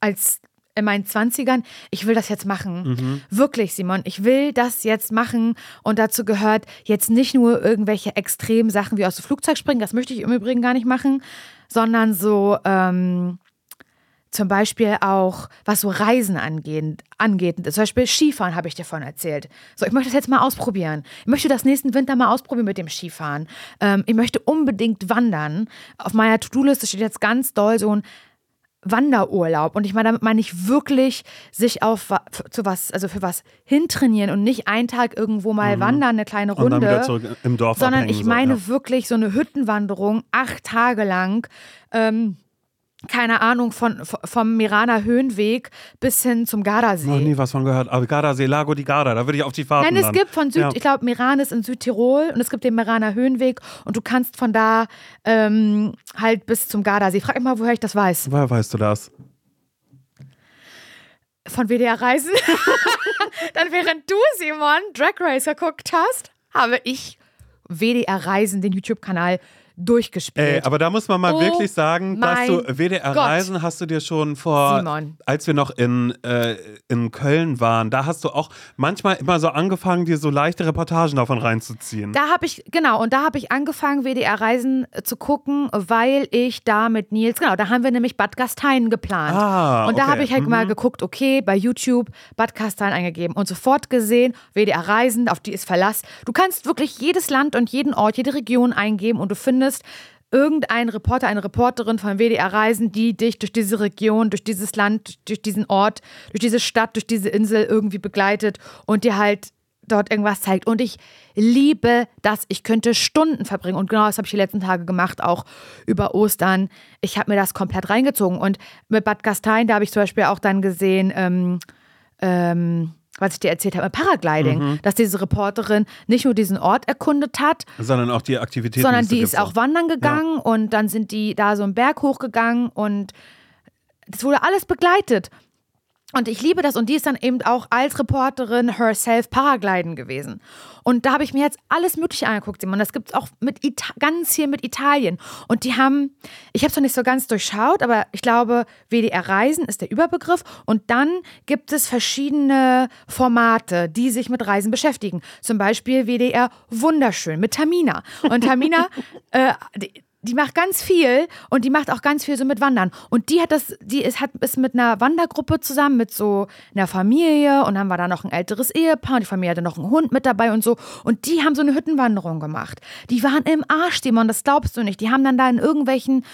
als in meinen 20ern. Ich will das jetzt machen. Mhm. Wirklich, Simon. Ich will das jetzt machen. Und dazu gehört jetzt nicht nur irgendwelche extremen Sachen wie aus dem Flugzeug springen, das möchte ich im Übrigen gar nicht machen, sondern so. Ähm, zum Beispiel auch, was so Reisen angeht, angeht. Zum Beispiel Skifahren habe ich dir davon erzählt. So, ich möchte das jetzt mal ausprobieren. Ich möchte das nächsten Winter mal ausprobieren mit dem Skifahren. Ähm, ich möchte unbedingt wandern. Auf meiner To-Do-Liste steht jetzt ganz doll so ein Wanderurlaub. Und ich meine, damit meine ich wirklich sich auf zu was, also für was hintrainieren und nicht einen Tag irgendwo mal mhm. wandern, eine kleine Runde. Und dann wieder zurück im Dorf sondern ich meine so, ja. wirklich so eine Hüttenwanderung, acht Tage lang. Ähm, keine Ahnung, von, vom Miraner Höhenweg bis hin zum Gardasee. Noch nie was von gehört. Aber Gardasee, Lago di Garda, da würde ich auf die Fahrt. Nein, es dann. gibt von Süd, ja. ich glaube, Miran ist in Südtirol und es gibt den Miraner Höhenweg und du kannst von da ähm, halt bis zum Gardasee. Frag mich mal, woher ich das weiß. Woher weißt du das? Von WDR Reisen. dann während du, Simon, Drag Race geguckt hast, habe ich WDR Reisen, den YouTube-Kanal, durchgespielt. Ey, aber da muss man mal oh wirklich sagen, dass du WDR Gott. Reisen hast du dir schon vor, Simon. als wir noch in, äh, in Köln waren, da hast du auch manchmal immer so angefangen, dir so leichte Reportagen davon reinzuziehen. Da habe ich, genau, und da habe ich angefangen, WDR Reisen zu gucken, weil ich da mit Nils, genau, da haben wir nämlich Bad Gastein geplant. Ah, und da okay. habe ich halt mhm. mal geguckt, okay, bei YouTube Bad Gastein eingegeben und sofort gesehen, WDR Reisen, auf die ist Verlass. Du kannst wirklich jedes Land und jeden Ort, jede Region eingeben und du findest findest, irgendein Reporter, eine Reporterin von WDR Reisen, die dich durch diese Region, durch dieses Land, durch diesen Ort, durch diese Stadt, durch diese Insel irgendwie begleitet und dir halt dort irgendwas zeigt. Und ich liebe das. Ich könnte Stunden verbringen. Und genau das habe ich die letzten Tage gemacht, auch über Ostern. Ich habe mir das komplett reingezogen. Und mit Bad Gastein, da habe ich zum Beispiel auch dann gesehen, ähm, ähm, was ich dir erzählt habe, Paragliding, mhm. dass diese Reporterin nicht nur diesen Ort erkundet hat, sondern auch die Aktivitäten. Sondern die, ist auch wandern gegangen ja. und dann sind die da so einen Berg hochgegangen und das wurde alles begleitet. Und ich liebe das. Und die ist dann eben auch als Reporterin herself Paragliden gewesen. Und da habe ich mir jetzt alles Mögliche angeguckt, Simon. Das gibt es auch mit Ita ganz hier mit Italien. Und die haben, ich habe es noch nicht so ganz durchschaut, aber ich glaube, WDR Reisen ist der Überbegriff. Und dann gibt es verschiedene Formate, die sich mit Reisen beschäftigen. Zum Beispiel WDR Wunderschön mit Tamina. Und Tamina, äh, die macht ganz viel und die macht auch ganz viel so mit Wandern. Und die hat das, die ist, hat, ist mit einer Wandergruppe zusammen, mit so einer Familie und dann war da noch ein älteres Ehepaar und die Familie hatte noch einen Hund mit dabei und so. Und die haben so eine Hüttenwanderung gemacht. Die waren im Arsch, Simon, das glaubst du nicht. Die haben dann da in irgendwelchen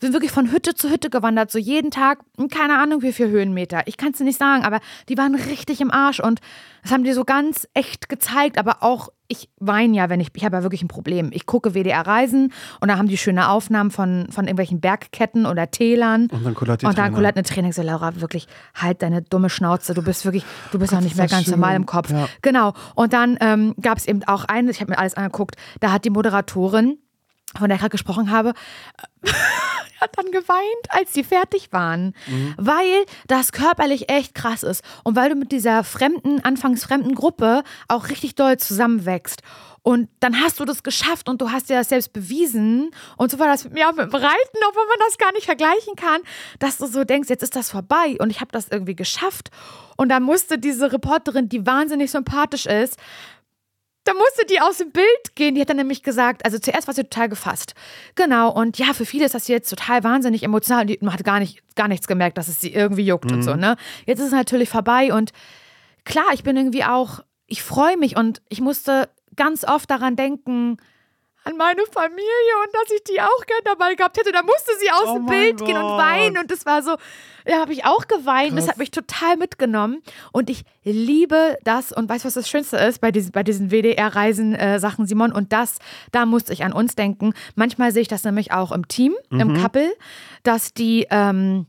sind wirklich von Hütte zu Hütte gewandert, so jeden Tag, keine Ahnung wie viel Höhenmeter. Ich kann es dir nicht sagen, aber die waren richtig im Arsch und das haben die so ganz echt gezeigt, aber auch ich weine ja, wenn ich, ich habe ja wirklich ein Problem. Ich gucke WDR Reisen und da haben die schöne Aufnahmen von, von irgendwelchen Bergketten oder Tälern. Und dann kullert die Und dann kullert eine Training. So, Laura, wirklich, halt deine dumme Schnauze. Du bist wirklich, du bist Gott, auch nicht mehr ganz schön. normal im Kopf. Ja. Genau. Und dann ähm, gab es eben auch eine, ich habe mir alles angeguckt, da hat die Moderatorin, von der ich gerade gesprochen habe, hat dann geweint, als sie fertig waren, mhm. weil das körperlich echt krass ist und weil du mit dieser fremden, anfangs fremden Gruppe auch richtig doll zusammenwächst. Und dann hast du das geschafft und du hast dir das selbst bewiesen. Und so war das mit mir auch mit dem Reiten, obwohl man das gar nicht vergleichen kann, dass du so denkst, jetzt ist das vorbei und ich habe das irgendwie geschafft. Und dann musste diese Reporterin, die wahnsinnig sympathisch ist, da musste die aus dem Bild gehen. Die hat dann nämlich gesagt, also zuerst war sie total gefasst. Genau. Und ja, für viele ist das jetzt total wahnsinnig emotional. Die, man hat gar, nicht, gar nichts gemerkt, dass es sie irgendwie juckt mhm. und so, ne? Jetzt ist es natürlich vorbei und klar, ich bin irgendwie auch, ich freue mich und ich musste ganz oft daran denken, an meine Familie und dass ich die auch gern dabei gehabt hätte. Da musste sie aus Oh dem Bild gehen und Gott. weinen und das war so, da habe ich auch geweint. Das Krass. hat mich total mitgenommen und ich liebe das und weißt du, was das Schönste ist bei diesen, bei diesen WDR-Reisen-Sachen, Simon? Und das, da musste ich an uns denken. Manchmal sehe ich das nämlich auch im Team, im Couple, dass die ähm,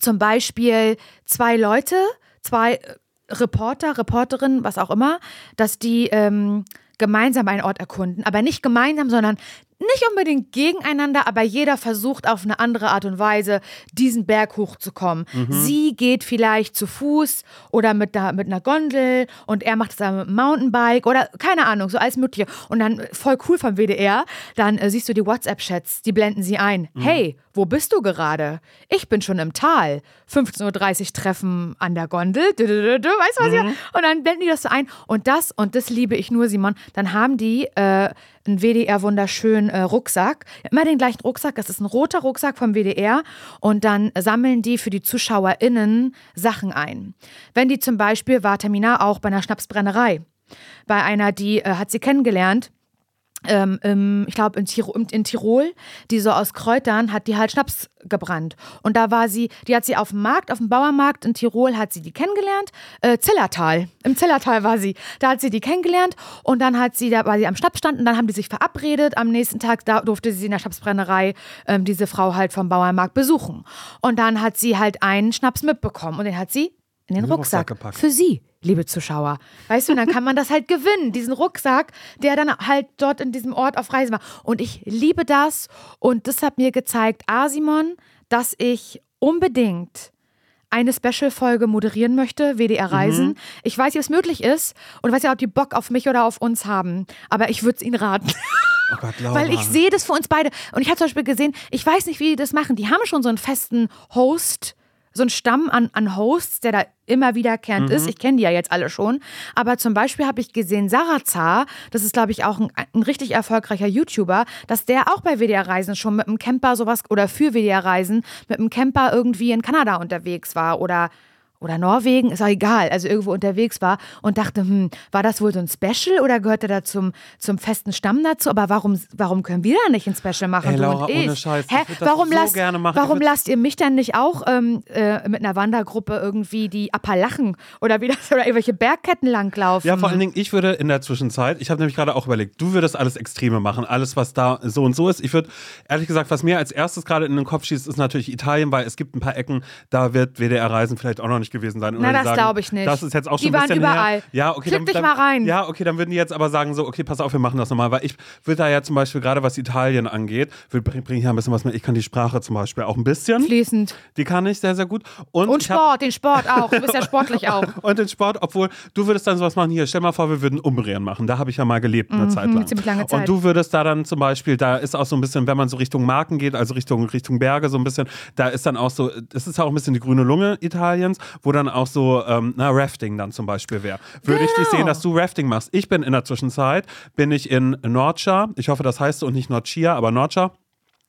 zum Beispiel zwei Leute, zwei äh, Reporter, Reporterinnen, was auch immer, dass die ähm, gemeinsam einen Ort erkunden. Aber nicht gemeinsam, sondern nicht unbedingt gegeneinander, aber jeder versucht auf eine andere Art und Weise, diesen Berg hochzukommen. Sie geht vielleicht zu Fuß oder mit einer, mit einer Gondel und er macht es mit dem Mountainbike oder keine Ahnung, so alles Mögliche. Und dann voll cool vom WDR, dann äh, siehst du die WhatsApp-Chats, die blenden sie ein. Hey, wo bist du gerade? Ich bin schon im Tal. 15.30 Uhr Treffen an der Gondel. Du, du, du, du, Weißt du was ich? Und dann blenden die das so ein. Und das, und das liebe ich nur, Simon, dann haben die äh, einen WDR wunderschönen äh, Rucksack. Immer den gleichen Rucksack. Das ist ein roter Rucksack vom WDR. Und dann sammeln die für die ZuschauerInnen Sachen ein. Wenn die zum Beispiel war Tamina auch bei einer Schnapsbrennerei. Bei einer, die äh, hat sie kennengelernt ähm, ich glaube in, Tiro, in Tirol, die so aus Kräutern hat die halt Schnaps gebrannt. Und da war sie, die hat sie auf dem Markt, auf dem Bauernmarkt in Tirol hat sie die kennengelernt. Äh, Zillertal, im Zillertal war sie. Da hat sie die kennengelernt und dann hat sie, da war sie am Schnapsstand und dann haben die sich verabredet. Am nächsten Tag da durfte sie in der Schnapsbrennerei ähm, diese Frau halt vom Bauernmarkt besuchen. Und dann hat sie halt einen Schnaps mitbekommen und den hat sie in den In den Rucksack Rucksack, gepackt. für sie, liebe Zuschauer. Weißt du, und dann kann man das halt gewinnen, diesen Rucksack, der dann halt dort in diesem Ort auf Reise war. Und ich liebe das und das hat mir gezeigt, A, Simon, dass ich unbedingt eine Special-Folge moderieren möchte, WDR Reisen. Mhm. Ich weiß nicht, ob es möglich ist und weiß ja, ob die Bock auf mich oder auf uns haben. Aber ich würde es ihnen raten. Oh Gott. Weil ich sehe das für uns beide. Und ich habe zum Beispiel gesehen, ich weiß nicht, wie die das machen. Die haben schon so einen festen Host, so einen Stamm an, an Hosts, der da immer wiederkehrend ist. Ich kenne die ja jetzt alle schon. Aber zum Beispiel habe ich gesehen, Sarazar, das ist, glaube ich, auch ein, ein richtig erfolgreicher YouTuber, dass der auch bei WDR-Reisen schon mit einem Camper sowas oder für WDR-Reisen mit einem Camper irgendwie in Kanada unterwegs war oder oder Norwegen, ist auch egal, also irgendwo unterwegs war und dachte, hm, war das wohl so ein Special oder gehörte da zum, zum festen Stamm dazu? Aber warum, warum können wir da nicht ein Special machen? Ey, Laura, ohne Scheiß, Hä? warum so lasst, warum lasst ihr mich dann nicht auch ähm, äh, mit einer Wandergruppe irgendwie die Appalachen oder wie das oder irgendwelche Bergketten langlaufen? Ja, vor allen Dingen, ich würde in der Zwischenzeit, ich habe nämlich gerade auch überlegt, du würdest alles Extreme machen, alles, was da so und so ist. Ich würde, ehrlich gesagt, was mir als erstes gerade in den Kopf schießt, ist natürlich Italien, weil es gibt ein paar Ecken, da wird WDR-Reisen vielleicht auch noch nicht gewesen sein. Na, die das glaube ich nicht. Das ist jetzt auch Die schon ein waren bisschen überall. her. Ja, okay, Klick dann, dich mal rein. Ja, okay, dann würden die jetzt aber sagen so, okay, pass auf, wir machen das nochmal, weil ich würde da ja zum Beispiel gerade was Italien angeht, bringe bring ich ja ein bisschen was mit. Ich kann die Sprache zum Beispiel auch ein bisschen. Fließend. Die kann ich sehr, sehr gut. Und, Und ich hab- Sport, den Sport auch. Du bist ja sportlich auch. und den Sport, obwohl du würdest dann sowas machen, hier, stell mal vor, wir würden Umbrien machen. Da habe ich ja mal gelebt eine Zeit lang. Mhm, ziemlich lange Zeit. Und du würdest da dann zum Beispiel, da ist auch so ein bisschen, wenn man so Richtung Marken geht, also Richtung, Richtung Berge so ein bisschen, da ist dann auch so, das ist ja auch ein bisschen die grüne Lunge Italiens, wo dann auch so, ähm, na, Rafting dann zum Beispiel wäre. Würde ich dich Genau. sehen, dass du Rafting machst. Ich bin in der Zwischenzeit, bin ich in Nordschar, ich hoffe, das heißt so und nicht Nordschia, aber Nordschar.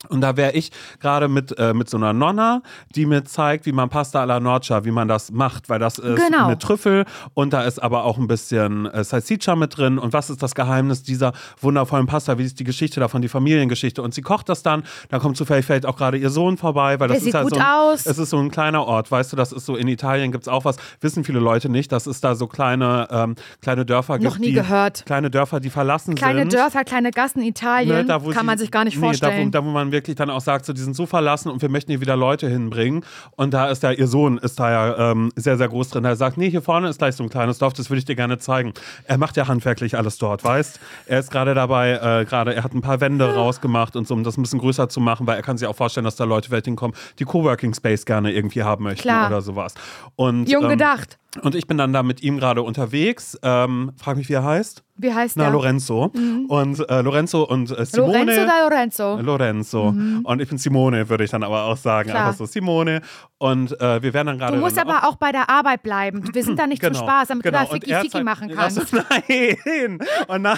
Und da wäre ich gerade mit, äh, mit so einer Nonna, die mir zeigt, wie man Pasta alla Norcia, wie man das macht, weil das ist Genau. mit Trüffel und da ist aber auch ein bisschen äh, Salsiccia mit drin. Und was ist das Geheimnis dieser wundervollen Pasta? Wie ist die Geschichte davon, die Familiengeschichte? Und sie kocht das dann. Da kommt zufällig vielleicht auch gerade ihr Sohn vorbei, weil das Der ist gut so ein, aus. Es ist so ein kleiner Ort, weißt du, das ist so in Italien gibt es auch was, wissen viele Leute nicht, dass es da so kleine, ähm, kleine Dörfer gibt. Noch nie die, gehört. Kleine Dörfer, die verlassen Kleine sind. Dörfer, kleine Gassen Italien. Ne, da, wo kann man sich gar nicht nee, Da wo, vorstellen. da, wo man wirklich dann auch sagt, so, die sind so verlassen und wir möchten hier wieder Leute hinbringen. Und da ist ja, ihr Sohn ist da ja ähm, sehr, sehr groß drin. Er sagt, nee, hier vorne ist gleich so ein kleines Dorf, das würde ich dir gerne zeigen. Er macht ja handwerklich alles dort, weißt? Er ist gerade dabei, äh, gerade, er hat ein paar Wände rausgemacht und so, um das ein bisschen größer zu machen, weil er kann sich auch vorstellen, dass da Leute vielleicht hinkommen, die Coworking Space gerne irgendwie haben möchten Klar. oder sowas. Und, Jung ähm, gedacht. Und ich bin dann da mit ihm gerade unterwegs. Ähm, frag mich, wie er heißt. Wie heißt Na, der? Lorenzo. Und äh, Lorenzo und äh, Simone. Lorenzo oder Lorenzo? Lorenzo. Und ich bin Simone, würde ich dann aber auch sagen. Klar. Einfach so Simone. Und äh, wir werden dann gerade. Du musst aber auch bei der Arbeit bleiben. Wir sind da nicht Genau, zum Spaß, damit genau. du da Ficky Ficky machen Also, kannst. nein, oh nein.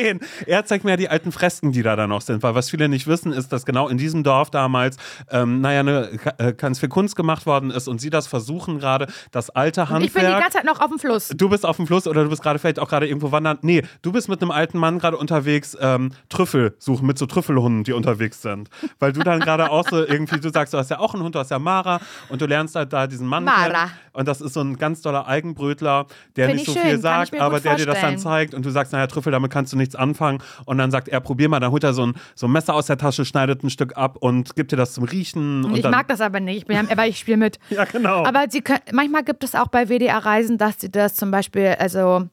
er zeigt mir ja die alten Fresken, die da dann noch sind. Weil was viele nicht wissen, ist, dass genau in diesem Dorf damals, ähm, naja, eine, äh, ganz viel Kunst gemacht worden ist und sie das versuchen gerade, das alte Und Handwerk. Ich bin die ganze Zeit noch auf dem Fluss. Du bist auf dem Fluss oder du bist gerade vielleicht auch gerade irgendwo wandern. Nee, du bist mit einem alten Mann gerade unterwegs, ähm, Trüffel suchen, mit so Trüffelhunden, die unterwegs sind. Weil du dann gerade auch so irgendwie, du sagst, du hast ja auch einen Hund, du hast ja Mara und du lernst halt da diesen Mann Mara. kennen. Und das ist so ein ganz toller Eigenbrötler, der Find nicht ich so schön, viel sagt, aber der dir das dann vorstellen. zeigt und du sagst, naja, Trüffel, damit kannst du nichts anfangen. Und dann sagt er, probier mal, dann holt er so ein, so ein Messer aus der Tasche, schneidet ein Stück ab und gibt dir das zum Riechen. Und ich dann, mag das aber nicht, ich bin, aber ich spiele mit. Ja, genau. Aber sie können, manchmal gibt es auch bei WDR-Reisen, dass sie das zum Beispiel, also,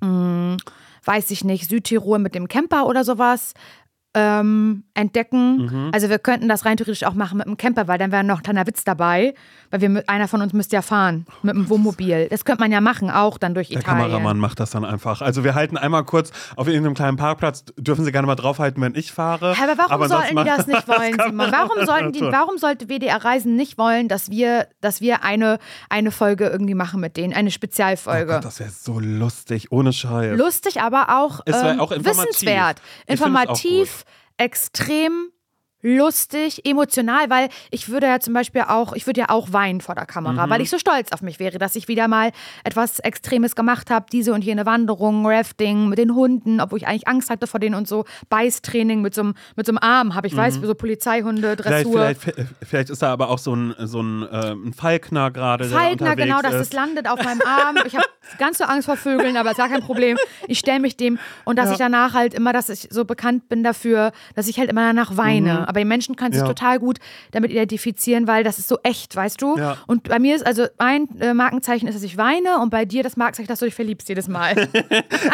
mh, weiß ich nicht, Südtirol mit dem Camper oder sowas ähm, entdecken. Mhm. Also wir könnten das rein theoretisch auch machen mit dem Camper, weil dann wäre noch ein kleiner Witz dabei, weil wir mit, einer von uns müsste ja fahren mit dem Wohnmobil. Das könnte man ja machen, auch dann durch Der Italien. Kameramann macht das dann einfach. Also wir halten einmal kurz auf irgendeinem kleinen Parkplatz, dürfen Sie gerne mal draufhalten, wenn ich fahre. Aber warum sonst sollten die das nicht wollen, kann Simon? Warum, sollten die, warum sollte WDR Reisen nicht wollen, dass wir, dass wir eine, eine Folge irgendwie machen mit denen, eine Oh Spezialfolge? Gott, das wäre so lustig, ohne Scheiß. Lustig, aber auch, ähm, auch informativ. wissenswert. Informativ, extrem lustig, emotional, weil ich würde ja zum Beispiel auch, ich würde ja auch weinen vor der Kamera, Mhm. weil ich so stolz auf mich wäre, dass ich wieder mal etwas Extremes gemacht habe, diese und jene Wanderung, Rafting mit den Hunden, obwohl ich eigentlich Angst hatte vor denen und so Beißtraining mit so einem, mit so einem Arm habe, ich weiß, so Polizeihunde, Mhm. Vielleicht, Dressur. vielleicht, vielleicht ist da aber auch so ein, so ein, äh, ein Falkner gerade, Falkner, genau, dass es landet auf meinem Arm. Ich habe ganz so Angst vor Vögeln, aber ist gar kein Problem. Ich stelle mich dem und dass Ja. ich danach halt immer, dass ich so bekannt bin dafür, dass ich halt immer danach weine. Aber die Menschen können sich. Ja. total gut damit identifizieren, weil das ist so echt, weißt du? Ja. Und bei mir ist also mein äh, Markenzeichen ist, dass ich weine und bei dir das Markenzeichen, dass du dich verliebst jedes Mal.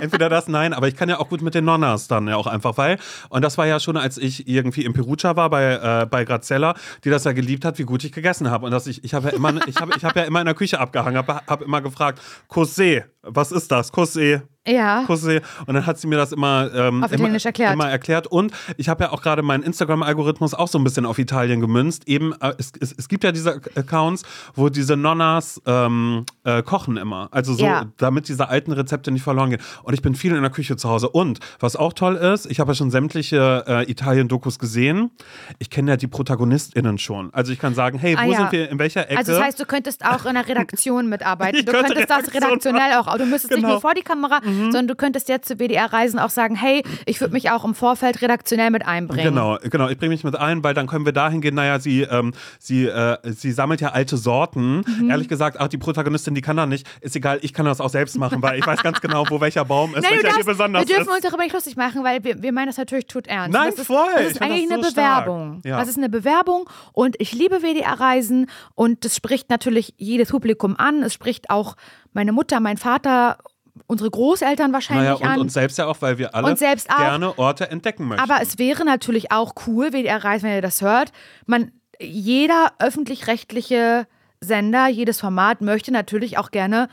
Entweder das, nein, aber ich kann ja auch gut mit den Nonnas dann ja auch einfach, weil, und das war ja schon, als ich irgendwie in Perugia war bei, äh, bei Grazella, die das ja geliebt hat, wie gut ich gegessen habe. Und dass ich, ich habe ja immer, ich habe ich hab ja immer in der Küche abgehangen, habe hab immer gefragt, Kosé, was ist das? Kosé. Ja. Kosé. Und dann hat sie mir das immer, ähm, Auf immer, Italienisch erklärt. immer erklärt. Und ich habe ja auch gerade meinen Instagram-Algorithmus auch so ein bisschen auf Italien gemünzt. Eben, äh, es, es, es gibt ja diese Accounts, wo diese Nonnas ähm, äh, kochen immer. Also so, Ja. damit diese alten Rezepte nicht verloren gehen. Und ich bin viel in der Küche zu Hause. Und was auch toll ist, ich habe ja schon sämtliche äh, Italien-Dokus gesehen. Ich kenne ja die ProtagonistInnen schon. Also ich kann sagen, hey, Ah, wo ja. sind wir, in welcher Ecke? Also das heißt, du könntest auch in der Redaktion mitarbeiten. Ich Du könnte könntest das Redaktion redaktionell auch. Du müsstest nicht Genau. nur vor die Kamera, sondern du könntest jetzt zu WDR-Reisen auch sagen, hey, ich würde mich auch im Vorfeld redaktionell mit einbringen. Genau, genau. Ich bringe mich mit ein, weil dann können wir dahin gehen. Naja, sie, ähm, sie, äh, sie sammelt ja alte Sorten. Mhm. Ehrlich gesagt, ach, die Protagonistin, die kann da nicht. Ist egal, ich kann das auch selbst machen, weil ich weiß ganz genau, wo welcher Baum ist, Nein, welcher hier darfst, besonders wir dürfen ist. uns darüber nicht lustig machen, weil wir, wir meinen das natürlich tut ernst. Nein, das ist, voll. Das ist eigentlich das eine so stark. Bewerbung. Ja. Das ist eine Bewerbung und ich liebe WDR-Reisen und das spricht natürlich jedes Publikum an. Es spricht auch meine Mutter, mein Vater, unsere Großeltern wahrscheinlich Naja, und an. uns selbst ja auch, weil wir alle Und selbst auch. gerne Orte entdecken möchten. Aber es wäre natürlich auch cool, WDR-Reisen, wenn ihr das hört. Man, jeder öffentlich-rechtliche Sender, jedes Format möchte natürlich auch gerne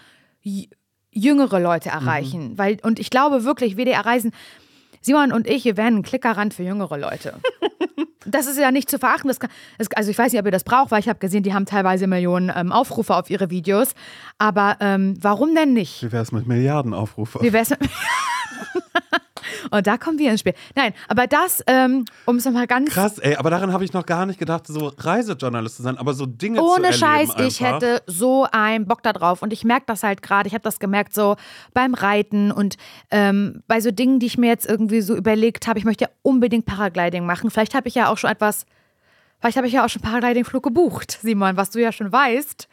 jüngere Leute erreichen. Weil, und ich glaube wirklich, WDR-Reisen, Simon und ich, wir wären ein Klickerrand für jüngere Leute. Das ist ja nicht zu verachten. Kann, das, also ich weiß nicht, ob ihr das braucht, weil ich habe gesehen, die haben teilweise Millionen ähm, Aufrufe auf ihre Videos. Aber ähm, warum denn nicht? Wie wäre es mit Milliardenaufrufe? Wie wär's mit Und da kommen wir ins Spiel. Nein, aber das, ähm, um es nochmal ganz Krass, ey, aber daran habe ich noch gar nicht gedacht, so Reisejournalist zu sein, aber so Dinge zu ohne erleben Scheiß, ich einfach. hätte so einen Bock da drauf. Und ich merke das halt gerade, ich habe das gemerkt so beim Reiten und ähm, bei so Dingen, die ich mir jetzt irgendwie so überlegt habe, ich möchte ja unbedingt Paragliding machen. Vielleicht habe ich ja auch schon etwas, vielleicht habe ich ja auch schon Paragliding-Flug gebucht, Simon, was du ja schon weißt.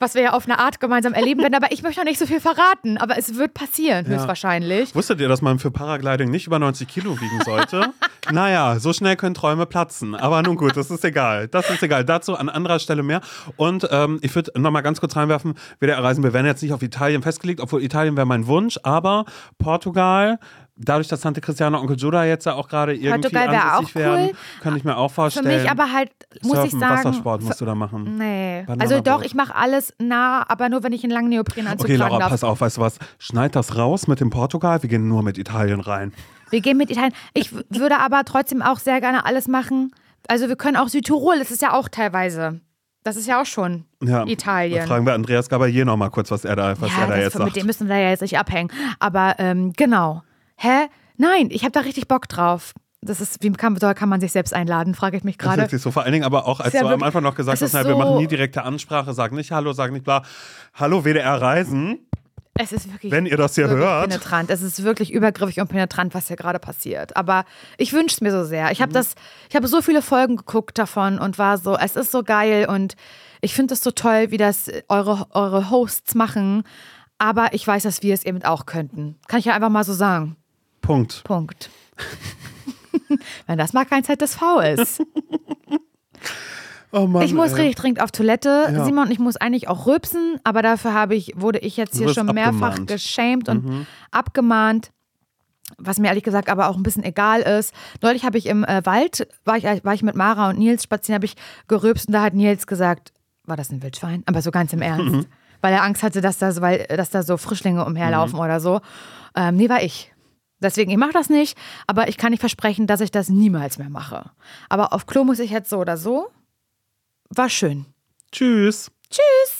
Was wir ja auf eine Art gemeinsam erleben werden, aber ich möchte noch nicht so viel verraten. Aber es wird passieren, Ja. höchstwahrscheinlich. Wusstet ihr, dass man für Paragliding nicht über 90 Kilo wiegen sollte? naja, so schnell können Träume platzen. Aber nun gut, das ist egal. Das ist egal. Dazu an anderer Stelle mehr. Und ähm, ich würde nochmal ganz kurz reinwerfen, WDR Reisen, wir werden jetzt nicht auf Italien festgelegt, obwohl Italien wäre mein Wunsch, aber Portugal, dadurch, dass Tante Christiane und Onkel Joda jetzt ja auch gerade irgendwie ansässig auch cool. werden, kann ich mir auch Für vorstellen. mich aber halt, muss ich Surfen, sagen. Wassersport musst du da machen. Nee. Also doch, ich mache alles nah, aber nur wenn ich einen langen Neoprenanzug Okay, Laura, darf. pass auf, weißt du was? Schneid das raus mit dem Portugal, wir gehen nur mit Italien rein. Wir gehen mit Italien. Ich würde aber trotzdem auch sehr gerne alles machen. Also wir können auch Südtirol, das ist ja auch teilweise. Das ist ja auch schon Ja, Italien. Fragen wir Andreas Gabalier noch mal kurz, was er da, was ja, er da jetzt mit sagt. dem müssen wir ja jetzt nicht abhängen. Aber ähm, genau. Hä? Nein, ich habe da richtig Bock drauf. das ist, wie kann, kann man sich selbst einladen, frage ich mich Das ist gerade. so. Vor allen Dingen aber auch, als ja du am wirklich- Anfang noch gesagt es hast, na, wir so- machen nie direkte Ansprache, sag nicht Hallo, sag nicht bla. Hallo WDR Reisen, Es ist wirklich. wenn ihr das hier hört. penetrant. Es ist wirklich übergriffig und penetrant, was hier gerade passiert. Aber ich wünsche es mir so sehr. Ich habe das, ich habe so viele Folgen geguckt davon und war so, es ist so geil und ich finde es so toll, wie das eure, eure Hosts machen. Aber ich weiß, dass wir es eben auch könnten. Kann ich ja einfach mal so sagen. Punkt. Punkt. Wenn das mal kein ZSV ist. Oh Mann, Ich muss ey. richtig dringend auf Toilette. Ja. Simon, ich muss eigentlich auch rülpsen, aber dafür habe ich, wurde ich jetzt hier schon mehrfach abgemahnt. Mhm. geschämt und abgemahnt. Was mir ehrlich gesagt aber auch ein bisschen egal ist. Neulich habe ich im äh, Wald, war ich, war ich mit Mara und Nils spazieren, habe ich gerülpst und da hat Nils gesagt, war das ein Wildschwein? Aber so ganz im Ernst. Mhm. Weil er Angst hatte, dass, das, weil, dass da so Frischlinge umherlaufen oder so. Ähm, nee, war ich. Deswegen, ich mache das nicht, aber ich kann nicht versprechen, dass ich das niemals mehr mache. Aber auf Klo muss ich jetzt so oder so. War schön. Tschüss. Tschüss.